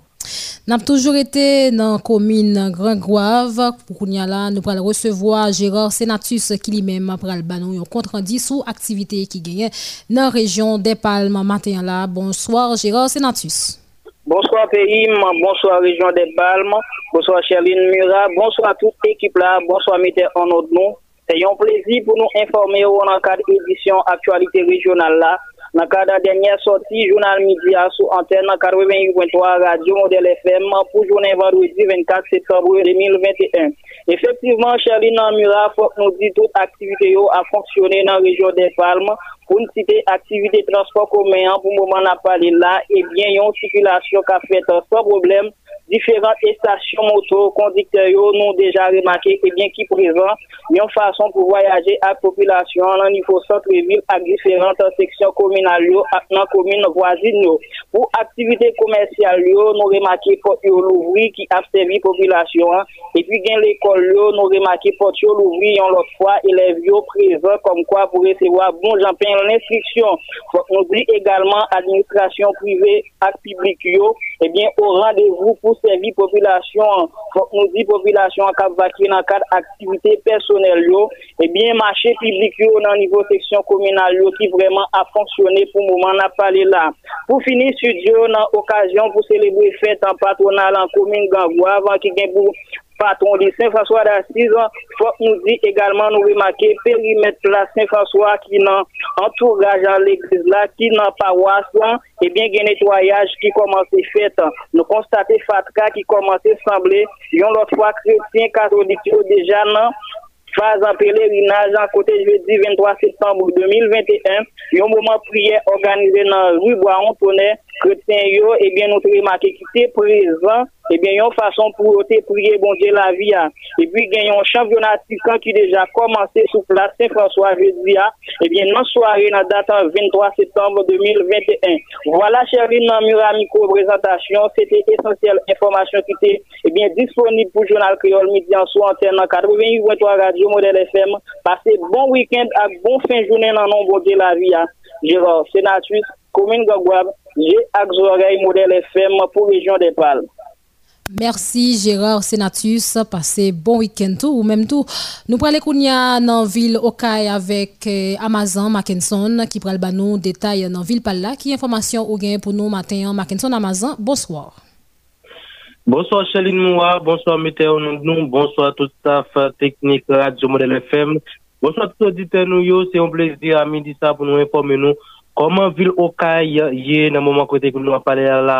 Nous avons toujours été dans la commune Grand-Grave. Pour là, nous allons recevoir Gérard Senatus qui lui-même a le banon un compte rendu sur l'activité qui gagne dans la région des Palmes matin là. Bonsoir Gérard Senatus. Bonsoir pays, bonsoir région des Palmes, bonsoir Chéline Murat, bonsoir toute l'équipe là, bonsoir Mété en nous. C'est un plaisir pour nous informer dans la cadre édition actualité régionale là. Dans le cadre de la dernière sortie, journal média sous antenne 88.3 Radio Modèle FM pour journée vendredi 24 septembre 2021. Effectivement, Charline Mura, faut nous dit toute activité a fonctionné dans la région des Palmes. Pour une citer activité de transport commun, pour le moment, on a parlé là, et bien, il y a une circulation qui a fait sans problème différentes stations moto, conducteurs nous déjà remarqué et bien qui présent une façon pour voyager à la population au niveau centre-ville à différentes sections communales dans la commune voisine. Pour activité commerciale, nous remarqué pour l'ouvrir qui a servi population et puis gain l'école, nous remarqué pour l'ouvrir l'autre fois élèves présents comme quoi pour recevoir bon j'en l'instruction. Nous dit également administration privée et publique et bien au rendez-vous pour servir population, nous dit population à Cap dans cadre d'activité personnelle, et bien marché public dans niveau section communale qui vraiment a fonctionné pour le moment, on a parlé là. Pour finir, studio, dans occasion pour célébrer fête en patronal en commune Gangwa, avant qu'il y ait patron de Saint-François d'Assise, faut nous dit également, nous remarquer périmètre la Saint-François qui n'a entourage à l'église là, qui n'a paroisse et bien, il y a un nettoyage qui commence à fait. Nous constatons Fatka qui commence à sembler, yon l'autre fois chrétien catholique déjà non phase en pèlerinage en côté jeudi 23 septembre 2021, un moment prière organisé dans rue Bois-Antonet, chrétien yo, et bien, nous remarqué qui était présent eh bien, une façon pour prier, bon Dieu, la vie. Hein. Et puis, a un championnat qui déjà commencé sous place Saint-François jeudi. Hein. Eh bien, dans soirée, dans date 23 septembre 2021. Voilà, dans Muramico présentation. C'était essentiel information qui était, eh bien, disponible pour Journal Créole Midi en sous antenne 88.3 Radio Modèle FM. Passez bon week-end à bon fin de journée dans bon Dieu, la vie. Hein. Gérard, sénatrice, commune Je ak zorey model FM pou region de Palme. Mersi Gérard Senatus, pase bon week-end tou ou menm tou. Nou prale koun ya nan vil Okay avek euh, Amazon Mackinson ki pral ban nou detay nan vil pal la. Ki informasyon ou gen pou nou maten Mackinson Amazon, bonsoir. Bonsoir Chaline Moua, bonsoir Meteo Nondnou, bonsoir tout staff teknik Radio Model FM. Bonsoir tout auditeur nou yo, se yon plezi a midi sa pou nou informe nou Koman vil Okay ye nan mouman kote kou nou apale la,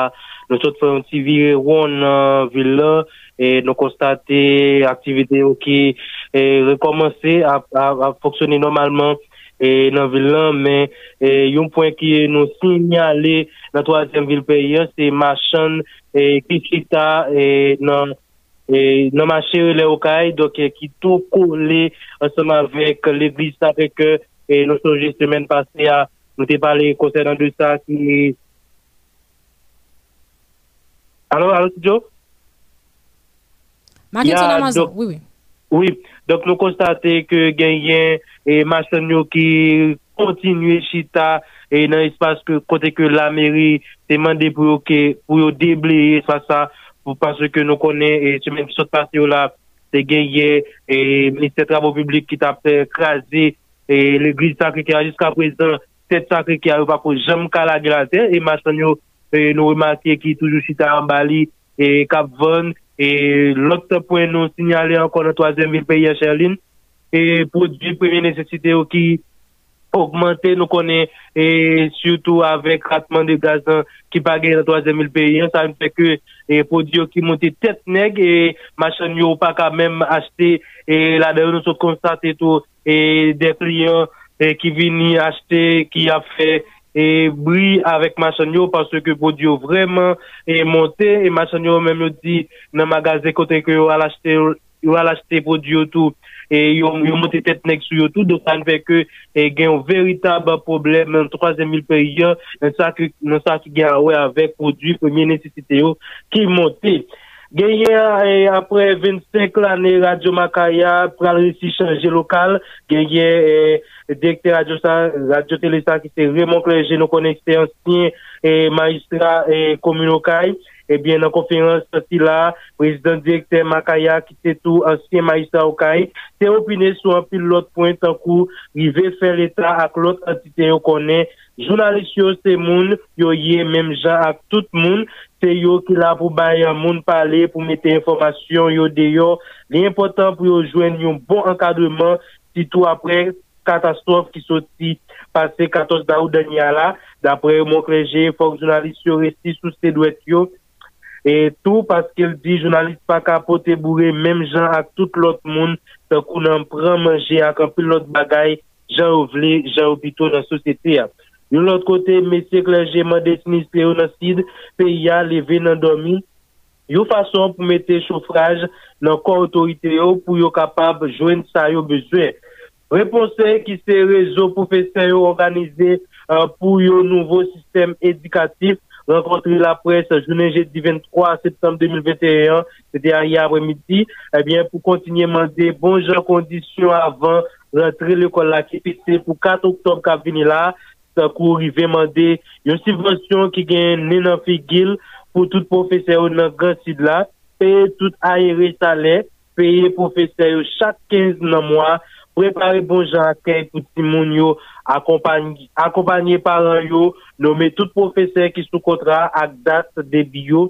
nou sot fè yon ti vire woun nan vil la, e nou konstate aktivite yo ki e, rekomansi a, a, a foksyone normalman e, nan vil la, men e, yon pwen ki nou sinyale nan toazen vil peyen, se machan e, ki chita e, nan... E, nan mache le okay, dok e, ki tou kou le anseman vek l'Eglise sa vek e, nou soje semen pase a Nou te pale konser nan de sa ki... Alo, alo, Tidjo? Maken son amazon, oui, oui. Oui, donc nou konstate ke genyen e machan yo ki kontinue chita e nan espase ke kote ke la meri te mande pou yo ke pou yo debleye espasa pou panse ke nou konen e semen ki sot pase yo la te genyen e minister travo publik ki ta pe krasi e l'eglise sakri ki a jiska prezant tet sakre ki a yo pa pou jem kalage la ter, e masan yo nou euh, remakye ki toujou chita an bali, e kapvon, e lot poen nou sinyale ankon an toazen vil peye Sherlin, e prodvi premi nesesite yo ki augmente nou konen, e surtout avek ratman de gazan ki page an toazen vil peye, sa mpe ke e prodvi yo ki monte tet neg, e masan yo pa ka menm achte, e la deyo nou sot konstate to, e de kliyon, eh, ki vini achete, ki a fe eh, bri avèk masanyo parce ke podyo vreman e eh, monte, e masanyo mèm yo di nan magaze kote ke yo al achete yo al achete podyo tou e yo, yo monte tet nek sou yo tout do san fe ke e gen yon veritab problem nan 3000 periyan nan sa ki gen awè avèk podyo premye nesisite yo ki monte. Genye e, apre 25 lane Radio Makaya pral resi chanje lokal, genye e, dekte radio, radio Telesa ki se remonkle geno konekte ansyen e, magistra komunokay, ebyen nan konferans si la, prezident direkte Makaya ki se tou ansyen magistra okay, se opine sou an pil lot point an kou, rive fè l'Etat ak lot antite yo konen jounalist yo se moun, yo ye menm jan ak tout moun, se yo ki la pou bayan moun pale, pou mette informasyon yo deyo, li important pou yo jwen yon bon ankadreman, sitou apre katastrofe ki soti pase 14 da ou denya la, dapre moun kreje, fok jounalist yo resti sou se dwet yo, Et tout parce qu'il dit jounaliste pa kapote bourré, même Jean ak tout l'autre monde, se kou nan pran manje ak anpil l'autre bagay, Jean ou vle, Jean ou pito nan sosete. Yon lot kote, mesye klenje mande sinistre yon asid, pe ya leve nan domi. Yon fason pou mette chofraj nan kon otorite yo pou yo kapab jwen sa yo bezwen. Reponsen ki se rezo profesen yo organize uh, pou yo nouvo sistem edikatif. rencontrer la presse journée jeudi 23 septembre 2021, c'est-à-dire hier après-midi, eh bien, pour continuer à demander bon genre conditions avant rentrer l'école là qui pour 4 octobre qui là, takou rive mande yon sivasyon ki gen nenan fi gil pou tout profese yo nan gansid la, peye tout aere salè, peye profese yo chak 15 nan mwa, prepare bon jan akèy pou timoun yo, akompanyè paran yo, nome tout profese ki sou kontra ak dat debi yo,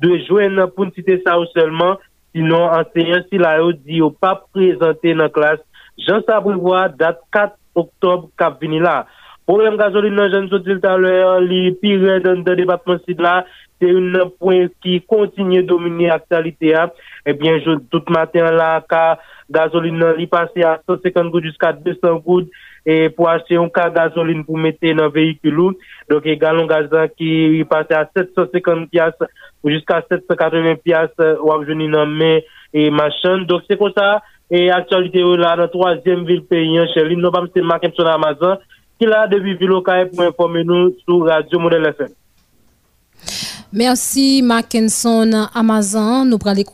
de jwen nan pou ntite sa ou selman, sinon anseyan si la yo di yo pa prezante nan klas, jan sa privwa dat 4 oktob kap vini la. Dans jeune sorti tout à l'heure les pire dans le département sud là c'est un point qui continue de dominer l'actualité. Hein. Eh bien, je, tout matin là, car gasoline est passé à 150 gouttes jusqu'à 200 gouttes et pour acheter un cas gasoline pour mettre dans le véhicule. Donc, les galon gaz qui est passé à 750 piastres jusqu'à 780 piastres ou à dans main et machin. Donc, c'est comme ça. Et actualité là, dans la troisième ville pays, chez lui, nous pas marqué sur Amazon, ki la debi Vilo Kaye pou informe nou sou Radio Model FM. Merci Mackinson Amazon. Nous prenons les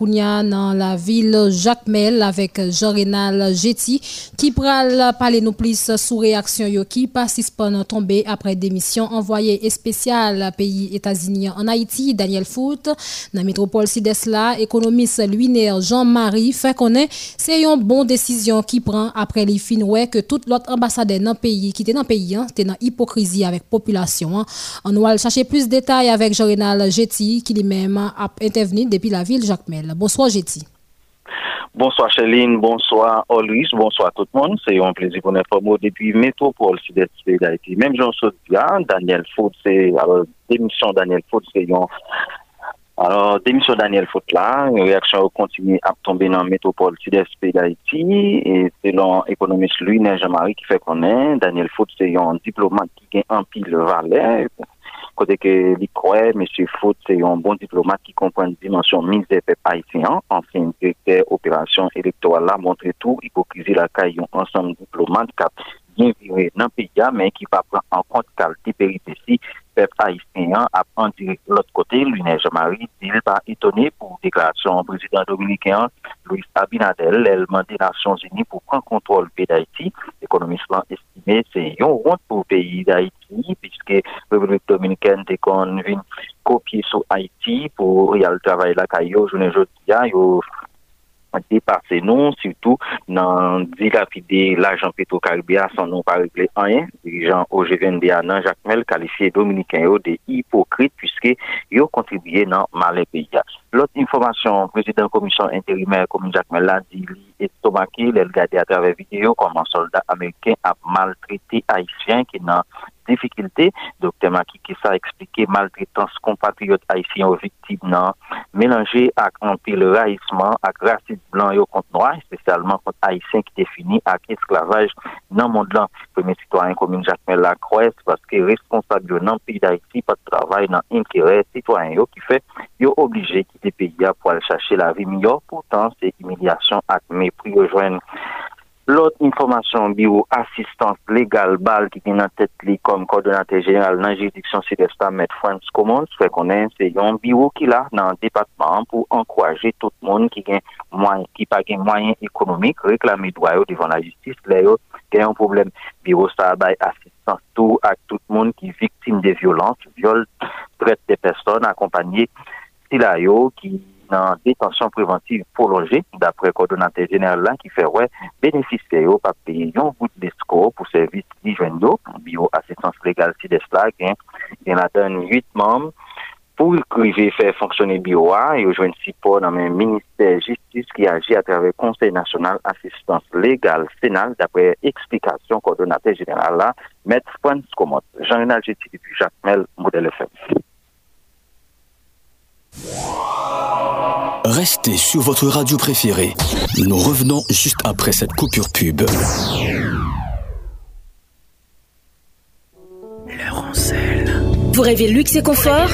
dans la ville Jacmel avec Jean-Renal Jetty qui pral parler nous plus sous réaction yo qui participent tomber après démission envoyé spécial pays États-Unis en Haïti Daniel Foot dans métropole Sidesla économiste Luinaire Jean-Marie fait connaître c'est une bonne décision qui prend après les que tout l'autre ambassadeur dans pays qui était dans pays hein, dans hypocrisie avec population. Hein. On va chercher plus de détails avec Jean-Renal Jetty qui lui-même a intervenu depuis la ville Jacmel. Bonsoir Jetty. Bonsoir Chéline, bonsoir Olus, bonsoir tout le monde. C'est un plaisir pour nous depuis Métropole Sud-Est d'Haïti. Même Jean Sotia, Daniel Foot, c'est, alors, démission Daniel Foot, c'est un alors, démission Daniel Foot là, une réaction continue à tomber dans métropole sud-est d'Haïti. Et selon l'économiste Louis Jean-Marie qui fait connaître, Daniel Foot, c'est un diplomate qui a un pile valet côté que l'ICROE, M. Foot, c'est un bon diplomate qui comprend une dimension mise des haïtiens. Enfin, directeur opération électorale montre tout, hypocrisie la caille, ensemble diplomate qui a bien viré dans le pays, mais qui va prendre en compte qualité péripéties peuple haïtien a en direct de l'autre côté, Luné Jean-Marie, il pas étonné pour déclaration président dominicain Louis Abinadel, des Nations Unies pour prendre contrôle du pays d'Haïti. L'économiste l'a estimé, c'est un honte pour le pays d'Haïti, puisque la République dominicaine est qu'on vient copier sur Haïti pour y aller travailler la caillou, je ne dis dépasser nous, surtout dans dilapider l'argent pétro-caribéen sans nous pas régler rien. Dirigeant OGVNDA, nan Jacques Mel, qualifié dominicain de hypocrite puisque ont contribué dans mal pays. L'autre information, président de la commission intérimaire, comme Jacques Mel l'a dit, estomaqué, il regardé à travers vidéo comme un soldat américain a maltraité haïtien qui n'a difficulté. Docteur Maki qui a expliqué maltraitance compatriotes haïtiens aux victimes non mélangé avec un pile raïsement avec racisme blanc et contre noir, spécialement contre haïtiens qui définit avec esclavage dans le monde là. Premier citoyen commune Jacques Lacroix parce que responsable dans le pays d'Haïti pas de travail dans l'intérêt citoyen qui fait yo obligé quitter le pays pour aller chercher la vie meilleure. Pourtant, c'est humiliation avec mépris rejoindre Lot informasyon bi ou asistans legal bal ki ki nan tet li kom koordinatè genral nan jiridiksyon sud-estan met Frans Commons, fè konen se yon bi ou ki la nan depatman pou ankwaje tout moun ki, gen, mwen, ki pa gen mwayen ekonomik reklami dwa yo divan la justis le yo gen yon problem. Bi ou sa bay asistans tou ak tout moun ki viktim de violans, viol, tret de person akompanyi sila yo ki detansyon preventiv prolonje, dapre kordonante jener lan ki fe wè, benefise yo pa pe yon vout desko pou servis di jwen yo, biyo asistans legal si desla, gen la den 8 mam, pou krive fe fonksyone biyo a, yo jwen si po nan men minister justice ki agi a trave konsey nasyonal asistans legal senal, dapre eksplikasyon kordonante jener lan, met Frans Komot, Jean-Renal Jetty, Jacques Mel, Model FM. Restez sur votre radio préférée. Nous revenons juste après cette coupure pub. Pour rêvez luxe et confort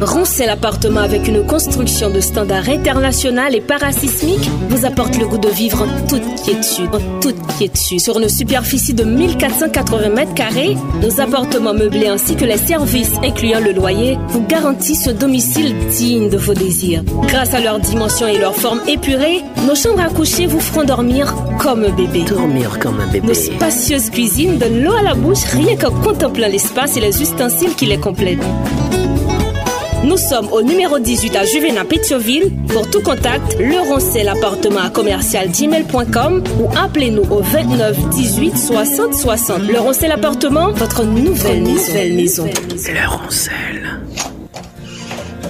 Roncel Appartement avec une construction de standard international et parasismique vous apporte le goût de vivre en toute quiétude. En toute quiétude. Sur une superficie de 1480 mètres carrés, nos appartements meublés ainsi que les services incluant le loyer vous garantissent ce domicile digne de vos désirs. Grâce à leur dimension et leur forme épurée, nos chambres à coucher vous feront dormir comme un bébé. Dormir comme un bébé. Nos spacieuses cuisines donnent l'eau à la bouche rien qu'en contemplant l'espace et les ustensiles qui les complètent. Nous sommes au numéro 18 à Juvena Pétioville. Pour tout contact, le roncel appartement à commercial gmail.com ou appelez-nous au 29 18 60 60. Le roncel appartement, votre nouvelle, nouvelle maison. Le roncel.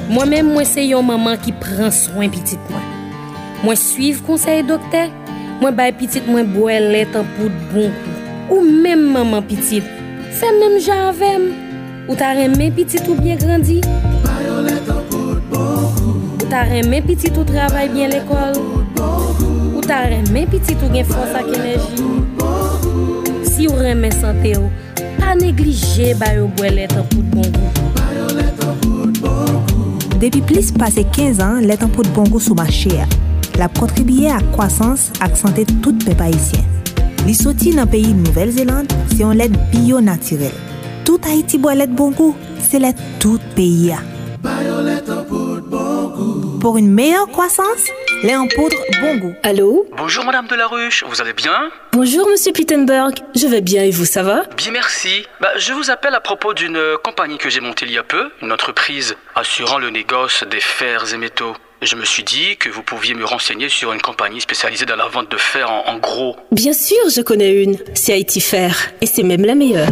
Moi-même, moi, c'est yon maman qui prend soin petit moi. Moi, suivre conseil docteur. Moi, bay petit moi boire lait en poudre bon. Ou même maman petite. Fait même j'avais. Ou ta reme pitit ou bien grandi? Bayo le tan kout bokou. Ou ta reme pitit ou travay bien l'ekol? Ou ta reme pitit ou gen fons ak enerji? Si ou reme sante ou, pa neglije bayo bwele tan kout bokou. Bayo le tan kout bokou. Depi plis pase 15 an, le tan kout bokou sou machè a. la kontribiye ak kwasans ak sante tout pe paisyen. Li soti nan peyi Nouvel Zeland, se yon led biyo natirel. Tout Haiti boit let bongo, se let tout a. Pour une meilleure croissance, lait en poudre bongo. Allô? Bonjour Madame Delaruche, vous allez bien? Bonjour Monsieur Pittenberg, je vais bien et vous, ça va? Bien merci. Bah, je vous appelle à propos d'une euh, compagnie que j'ai montée il y a peu, une entreprise assurant le négoce des fers et métaux. Je me suis dit que vous pouviez me renseigner sur une compagnie spécialisée dans la vente de fer en, en gros. Bien sûr, je connais une. C'est Haïti Fer. Et c'est même la meilleure.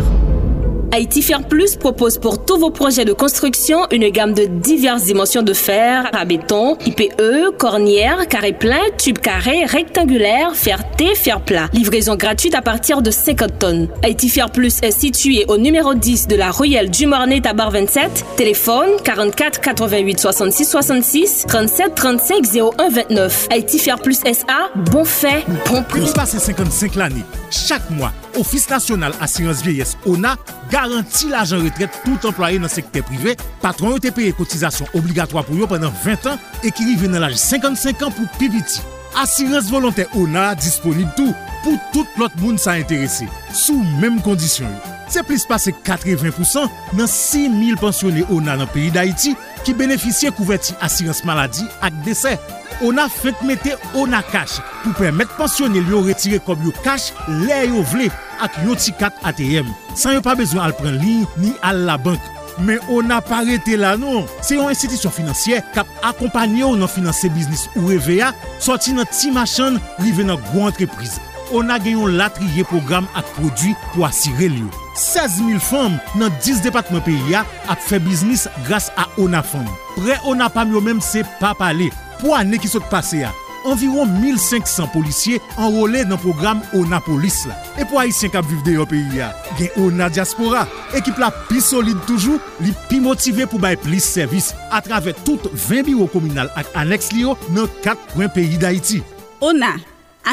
Haïti Fer Plus propose pour tous vos projets de construction une gamme de diverses dimensions de fer, à béton, IPE, cornière, carré plein, tube carré, rectangulaire, fer T, fer plat. Livraison gratuite à partir de 50 tonnes. Haïti Plus est situé au numéro 10 de la Royale du Mornay Tabar 27. Téléphone 44 88 66 66 37 35 01 29. Haïti Plus SA, bon fait, bon prix. Plus passé 55 l'année, chaque mois, Ofis nasyonal asirans vieyes ONA garanti l'ajan retret tout employe nan sekte prive, patron yo te peye kotizasyon obligatwa pou yo penan 20 an e ki rive nan laj 55 an pou pibiti. Asirans volontè ONA disponib tou pou tout lot moun sa interese, sou menm kondisyon yo. Se plis pase 80% nan 6.000 pensionè ONA nan peyi d'Haïti ki benefisye kouverti asirans maladi ak desè. ONA fèk mette ONA kash pou pèmèt pensionè yo retire kob yo kash lè yo vle. ak yoti kat ATM. San yo pa bezwen al pren li ni al la bank. Men o na parete la nou. Se yon institisyon finansye kap akompanyo nan finanse biznis ou EVA, soti nan ti machan rive nan gwo entreprise. O na genyon latriye program ak prodwi pou asire li yo. 16000 fom nan 10 depatman peyi ya ap fe biznis grase a Ona Fom. Pre Ona Pam yo menm se pa pale pou ane ki sot pase ya. environ 1500 polisye enrole nan program ONA Polis la. E pou Haitien kap viv de yo peyi ya, gen ONA Diaspora, ekip la pi solide toujou, li pi motive pou bay plis servis atrave tout 20 biro komunal ak aneks li yo nan 4 pwen peyi d'Haiti. ONA,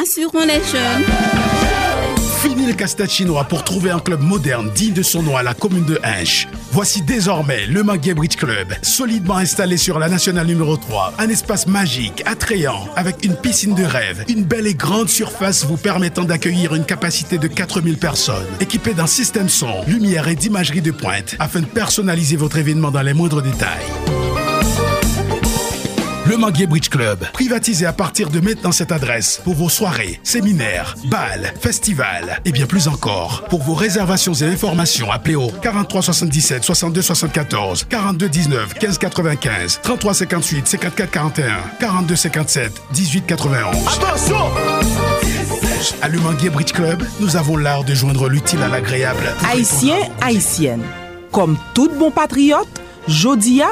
asyron le jen. Fini le casse-tête chinois pour trouver un club moderne digne de son nom à la commune de Hinche. Voici désormais le Manguier Bridge Club, solidement installé sur la nationale numéro 3. Un espace magique, attrayant, avec une piscine de rêve, une belle et grande surface vous permettant d'accueillir une capacité de 4000 personnes. Équipé d'un système son, lumière et d'imagerie de pointe, afin de personnaliser votre événement dans les moindres détails. Le Manguier Bridge Club, privatisé à partir de maintenant cette adresse pour vos soirées, séminaires, balles, festivals et bien plus encore. Pour vos réservations et informations, appelez au 43 77 62 74 42 19 15 95 33 58 54 41 42 57 18 91. Attention À Le Manguier Bridge Club, nous avons l'art de joindre l'utile à l'agréable. Haïtien, haïtienne, comme tout bon patriote, Jodia,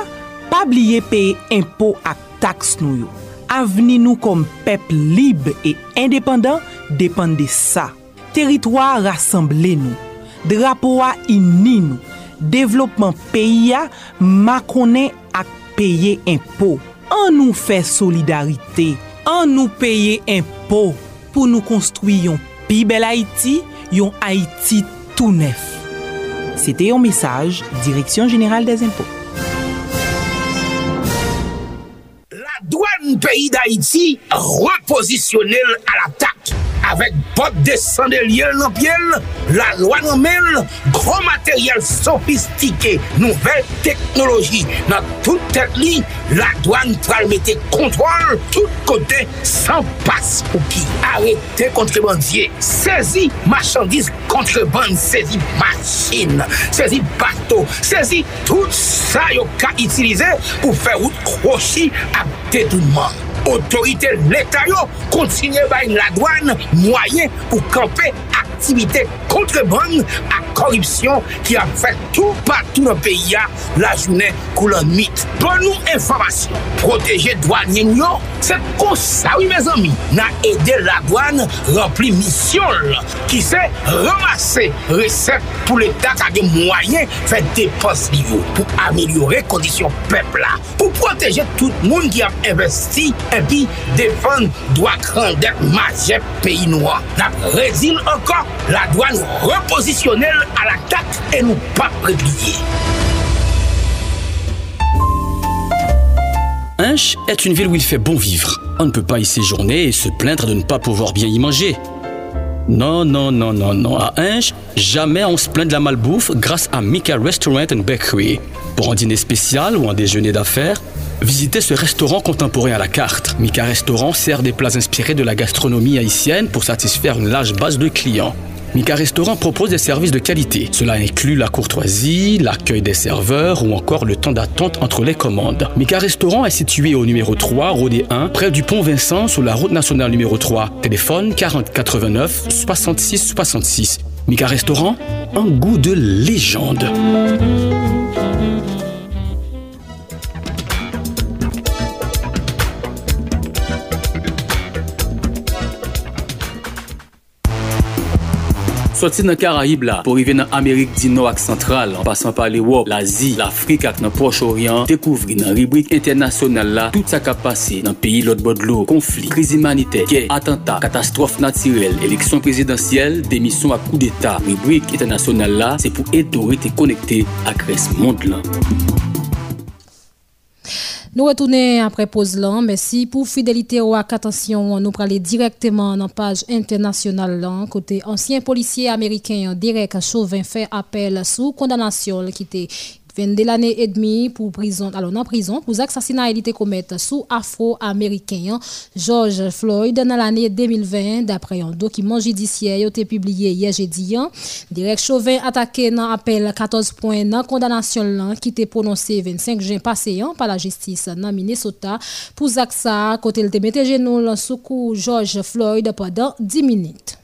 pas oublier payer impôt à taks nou yo. Aveni nou kom pep libe e independant depan de sa. Teritwa rassemble nou. Drapowa inni nou. Devlopman peyi ya makone ak peye impo. An nou fe solidarite. An nou peye impo pou nou konstruyon pi bel Haiti, yon Haiti tou nef. Sete yon mesaj, Direksyon General des Impos. peyi d'Haïti reposisyonel al atak. avèk bot desan de lièl nan pièl, la lwa nan mèl, gro materyèl sofistike, nouvel teknologi. Nan tout tèt li, la douan pral mette kontrol tout kote san pas pou ki. Arrete kontrebandye, sezi machandise kontreband, sezi machin, sezi bato, sezi tout sa yo ka itilize pou fè wout krochi ap detounman. otorite l'Etat yo kontinye bay la douane mwayen pou kampe aktivite kontreban ak korripsyon ki ap fè tou patou nan peyi ya. La jounen koulan mit. Pon nou informasyon, proteje douanyen yo, se konsawi me zami, nan ede la douane rempli misyon ki se ramase resep pou l'Etat kage mwayen fè depos li yo pou amelyore kondisyon pepla, pou proteje tout moun ki ap investi puis défendre droit grandeur majeur pays noir. La résile encore la douane repositionnelle à l'attaque et nous pas préplier. Hinche est une ville où il fait bon vivre. On ne peut pas y séjourner et se plaindre de ne pas pouvoir bien y manger. Non, non, non, non, non. À Hinche, jamais on se plaint de la malbouffe grâce à Mika Restaurant and Bakery. Pour un dîner spécial ou un déjeuner d'affaires, visitez ce restaurant contemporain à la carte. Mika Restaurant sert des plats inspirés de la gastronomie haïtienne pour satisfaire une large base de clients. Mika Restaurant propose des services de qualité. Cela inclut la courtoisie, l'accueil des serveurs ou encore le temps d'attente entre les commandes. Mika Restaurant est situé au numéro 3, Rodé 1, près du pont Vincent sur la route nationale numéro 3. Téléphone 40 89 66 66. Mika Restaurant, un goût de légende. Soti nan Karayib la, pou rive nan Amerik di nou ak sentral, an pasan pa l'Ewop, l'Azi, l'Afrik ak nan Proche-Orient, dekouvri nan ribrik internasyonal la, tout sa kap pase nan peyi lot bodlo, konflik, kriz imanite, kè, atentat, katastrof natirel, eleksyon prezidentyel, demisyon ak kou d'Etat. Ribrik internasyonal la, se pou eto rete konekte ak res mond lan. Nous retournons après pause là. Merci pour fidélité ou attention. Nous parlons directement dans la page internationale là. Côté ancien policier américain Derek Chauvin fait appel sous condamnation qui 22 l'année et demie pour prison, alors en prison, pour assassinat été commis sous afro-américain George Floyd dans l'année 2020, d'après un document judiciaire été publié hier jeudi. Direct Chauvin attaqué dans appel 14 points dans condamnation qui était prononcé 25 juin passé par la justice dans Minnesota pour ça côté le mettre genoux sous George Floyd pendant 10 minutes.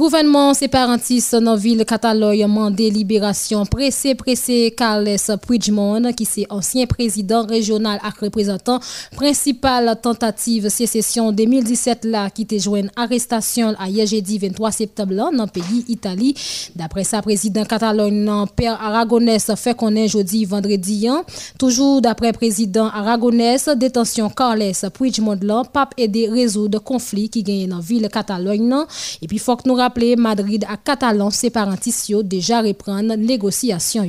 Gouvernement séparatiste dans la ville Catalogne mandé libération pressé pressé Carles Puigdemont qui est ancien président régional et représentant principal tentative sécession 2017 là qui était joint arrestation à jeudi 23 septembre dans le pays Italie. D'après sa président Catalogne Père Aragonès fait qu'on est jeudi vendredi hein. toujours d'après président Aragonès détention Carles Puigdemont là pas aider résoudre conflit qui gagne dans la ville Catalogne et puis faut que nous Madrid à Catalan séparatiste déjà reprendre négociation.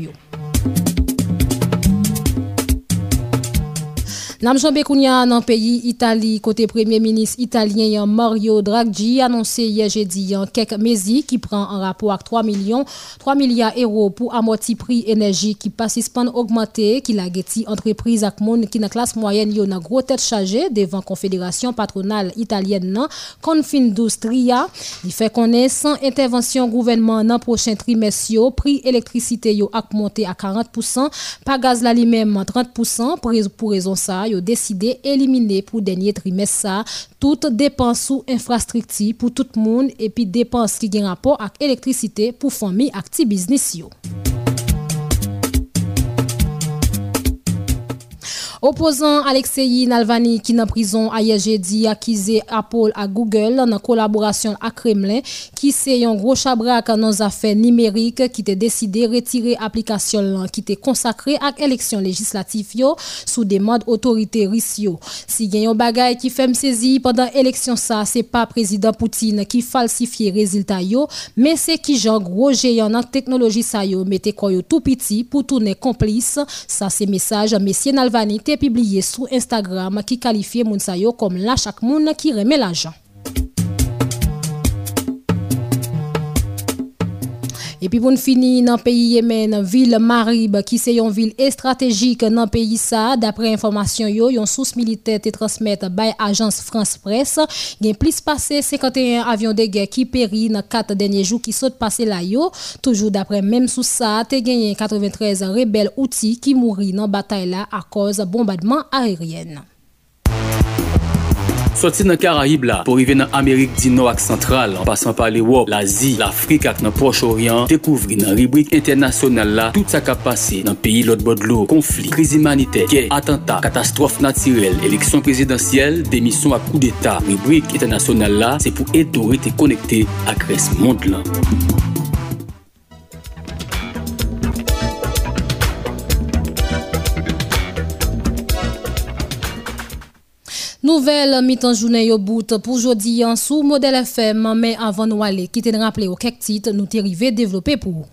Namjambe Kounia dans le pays Italie, côté premier ministre italien Mario Draghi annoncé hier jeudi quelques mesures qui prend en rapport avec 3 millions 3 milliards d'euros pour amortir prix énergie qui participent augmenter qui la guetti entreprise ak monde qui dans classe moyenne yo dans gros tête chargée devant confédération patronale italienne nan Confindustria. Il fait est sans intervention gouvernement dans prochain trimestre prix électricité yo augmenté à 40% pas gaz la lui-même 30% pour raison ça yo deside elimine pou denye trimes sa tout depans sou infrastrikti pou tout moun epi depans ki gen rapor ak elektrisite pou fomi ak ti biznis yo. Opposant Alexei Navalny qui dans prison hier jeudi accusé Apple à Google en collaboration avec Kremlin qui c'est un gros chabrak dans les affaires numériques qui a décidé retirer application qui était consacrée à l'élection législative sous des modes autorité russe. Si y a un bagay qui fait saisi pendant l'élection ça c'est pas président Poutine qui falsifie résultat yo mais c'est qui Jean gros géant dans technologie ça yo. Mettez tout petit pour tourner complice. Ça c'est message monsieur Navalny publié sur Instagram qui qualifiait Mounsayo comme la chaque monde qui remet l'argent. Et puis pour finir dans le pays Yémen, ville Marib qui c'est une ville stratégique dans le pays ça d'après information yo, une source militaire te transmettre by agence France Presse, gen plus passé 51 avions de guerre qui péri dans quatre derniers jours qui sont passés là yo, toujours d'après même sous ça, te gagné 93 rebelles outils qui mourent dans bataille là à cause bombardement aérien. Soti nan Karayib la, pou rive nan Amerik di nou ak sentral, an pasan pa l'Ewop, l'Azi, l'Afrik ak nan Proche-Orient, dekouvri nan ribrik internasyonal la, tout sa kap pase nan peyi lot bodlo, konflik, kriz imanite, kè, atentat, katastrof natirel, eleksyon prezidentyel, demisyon ak kou d'Etat. Ribrik internasyonal la, se pou eto rete konekte ak res mond lan. Nouvel mitan jounen yo bout pou jodi an sou Model FM, men avan nou ale ki te draple ou kek tit nou te rive devlope pou ou.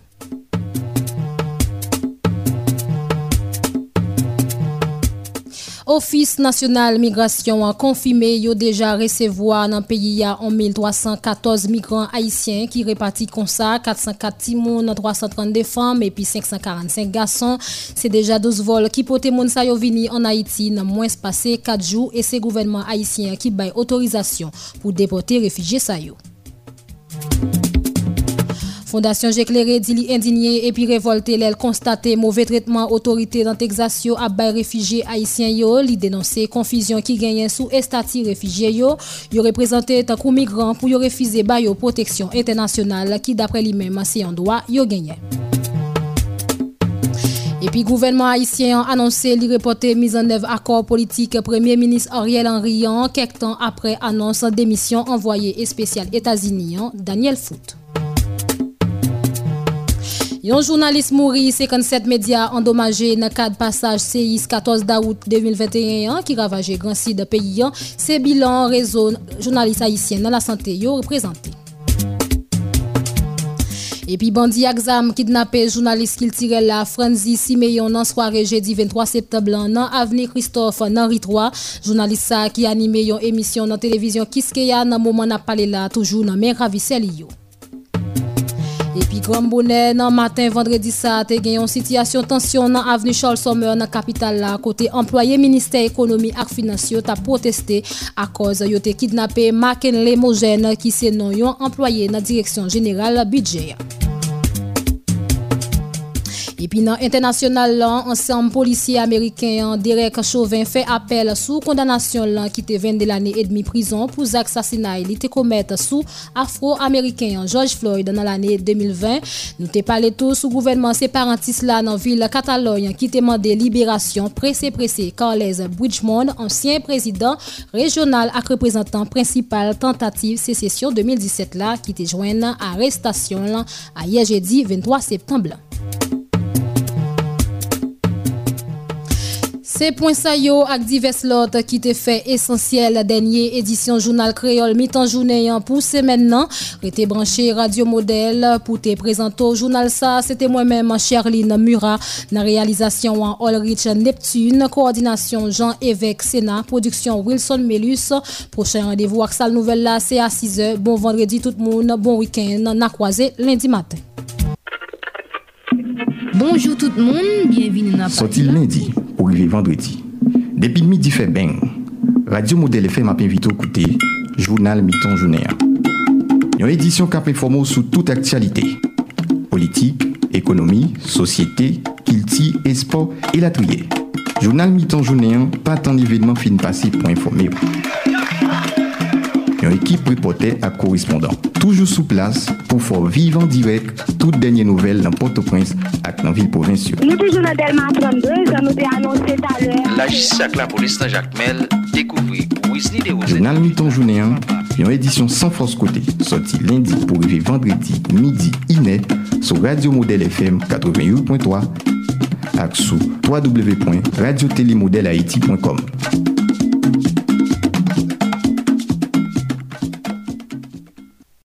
Ofis Nasyonal Migrasyon an konfime yo deja resevoa nan peyi ya 1314 migran haisyen ki repati konsa 404 timoun, 332 fam epi 545 gason. Se deja 12 vol ki pote moun sa yo vini an Haiti nan mwen spase 4 jou e se gouvenman haisyen ki bay otorizasyon pou depote refije sa yo. Fondation J'éclairé dit indigné et puis révolté l'elle constaté mauvais traitement autorité dans Texas à bay réfugiés haïtiens yo li dénoncer confusion qui gagne sous estati réfugiés yo yo représenté tant que migrants pour yo refuser yo protection internationale qui d'après lui-même c'est un droit yo gagné. Et puis, le gouvernement haïtien a annoncé les reporter mise en œuvre accord politique Premier ministre Ariel Henry quelques temps après annonce démission envoyé spécial États-Unis Daniel Foote. Yon jounalist mouri 57 media endomaje nan kad passage CIS 14 daout 2021 ki ravaje gransi de peyi an, se bilan rezo jounalist haisyen nan la sante yo reprezenti. Epi bandi aksam kidnapè jounalist kil tire la Franzi Simeyon nan soare jedi 23 septemblan nan avni Christophe nan Ritroa. Jounalist sa ki anime yon emisyon nan televizyon Kiskeya nan mouman ap pale la toujou nan men ravise li yo. Epi gran bonè nan matin vendredi sa te gen yon sityasyon tansyon nan aveni Charles Sommer nan kapital la kote employe Ministè Ekonomi ak Finansyo ta proteste a koz yo te kidnapè Maken Lemogen ki se non yon employe nan Direksyon General Bidjè. Epi nan internasyonal lan, ansam polisye Ameriken Derek Chauvin fe apel sou kondanasyon lan ki te vende l'anye et demi prison pou zak sasina li te komet sou Afro-Ameriken George Floyd nan l'anye 2020. Nou te pale tou sou gouvenman separantis la nan vil Kataloy ki te mande liberasyon prese prese Carles Bridgemont, ansyen prezident regional ak reprezentant prinsipal tentative secesyon 2017 la ki te jwen nan arrestasyon lan a ye jedi 23 septembre. Se pon sa yo ak divers lot ki te fe esensyel denye edisyon jounal kreol mitan jounen yan pou se men nan. Re te branche radio model pou te prezento jounal sa. Se te mwen menman Sherline Murat nan realizasyon an Olrich Neptune. Koordinasyon Jean-Évêque Sénat. Produksyon Wilson Melus. Prochain randevou ak sal nouvel la se a 6 e. Bon vendredi tout moun. Bon week-end. Nakwaze lendi matin. Bonjou tout moun, bienvini nan pati la. Soti lundi pou rive vendredi. Depi midi fe beng, Radio Model FM ap invite ou koute Jounal Miton Jouner. Yon edisyon kap informo sou tout aktualite. Politik, ekonomi, sosyete, kilti, esport, elatriye. Jounal Miton Jouner, patan evidman fin pasi pou informe ou. Une équipe reporter à correspondant. Tout toujou sou plas pou fò vivan direk tout denye nouvel nan Port-au-Prince ak nan vil provinsyo. Nou toujou nan Delma 32, jan nou te anonsi talè. La jissi ak la polis nan Jacques-Mel, dekouvri Ouizni de Ose. Jounal Miton Jounéan, yon edisyon san fòs kote, soti lendi pou rive vendredi, midi, inè, sou Radio Model FM 88.3 ak sou www.radiotelemodelhaiti.com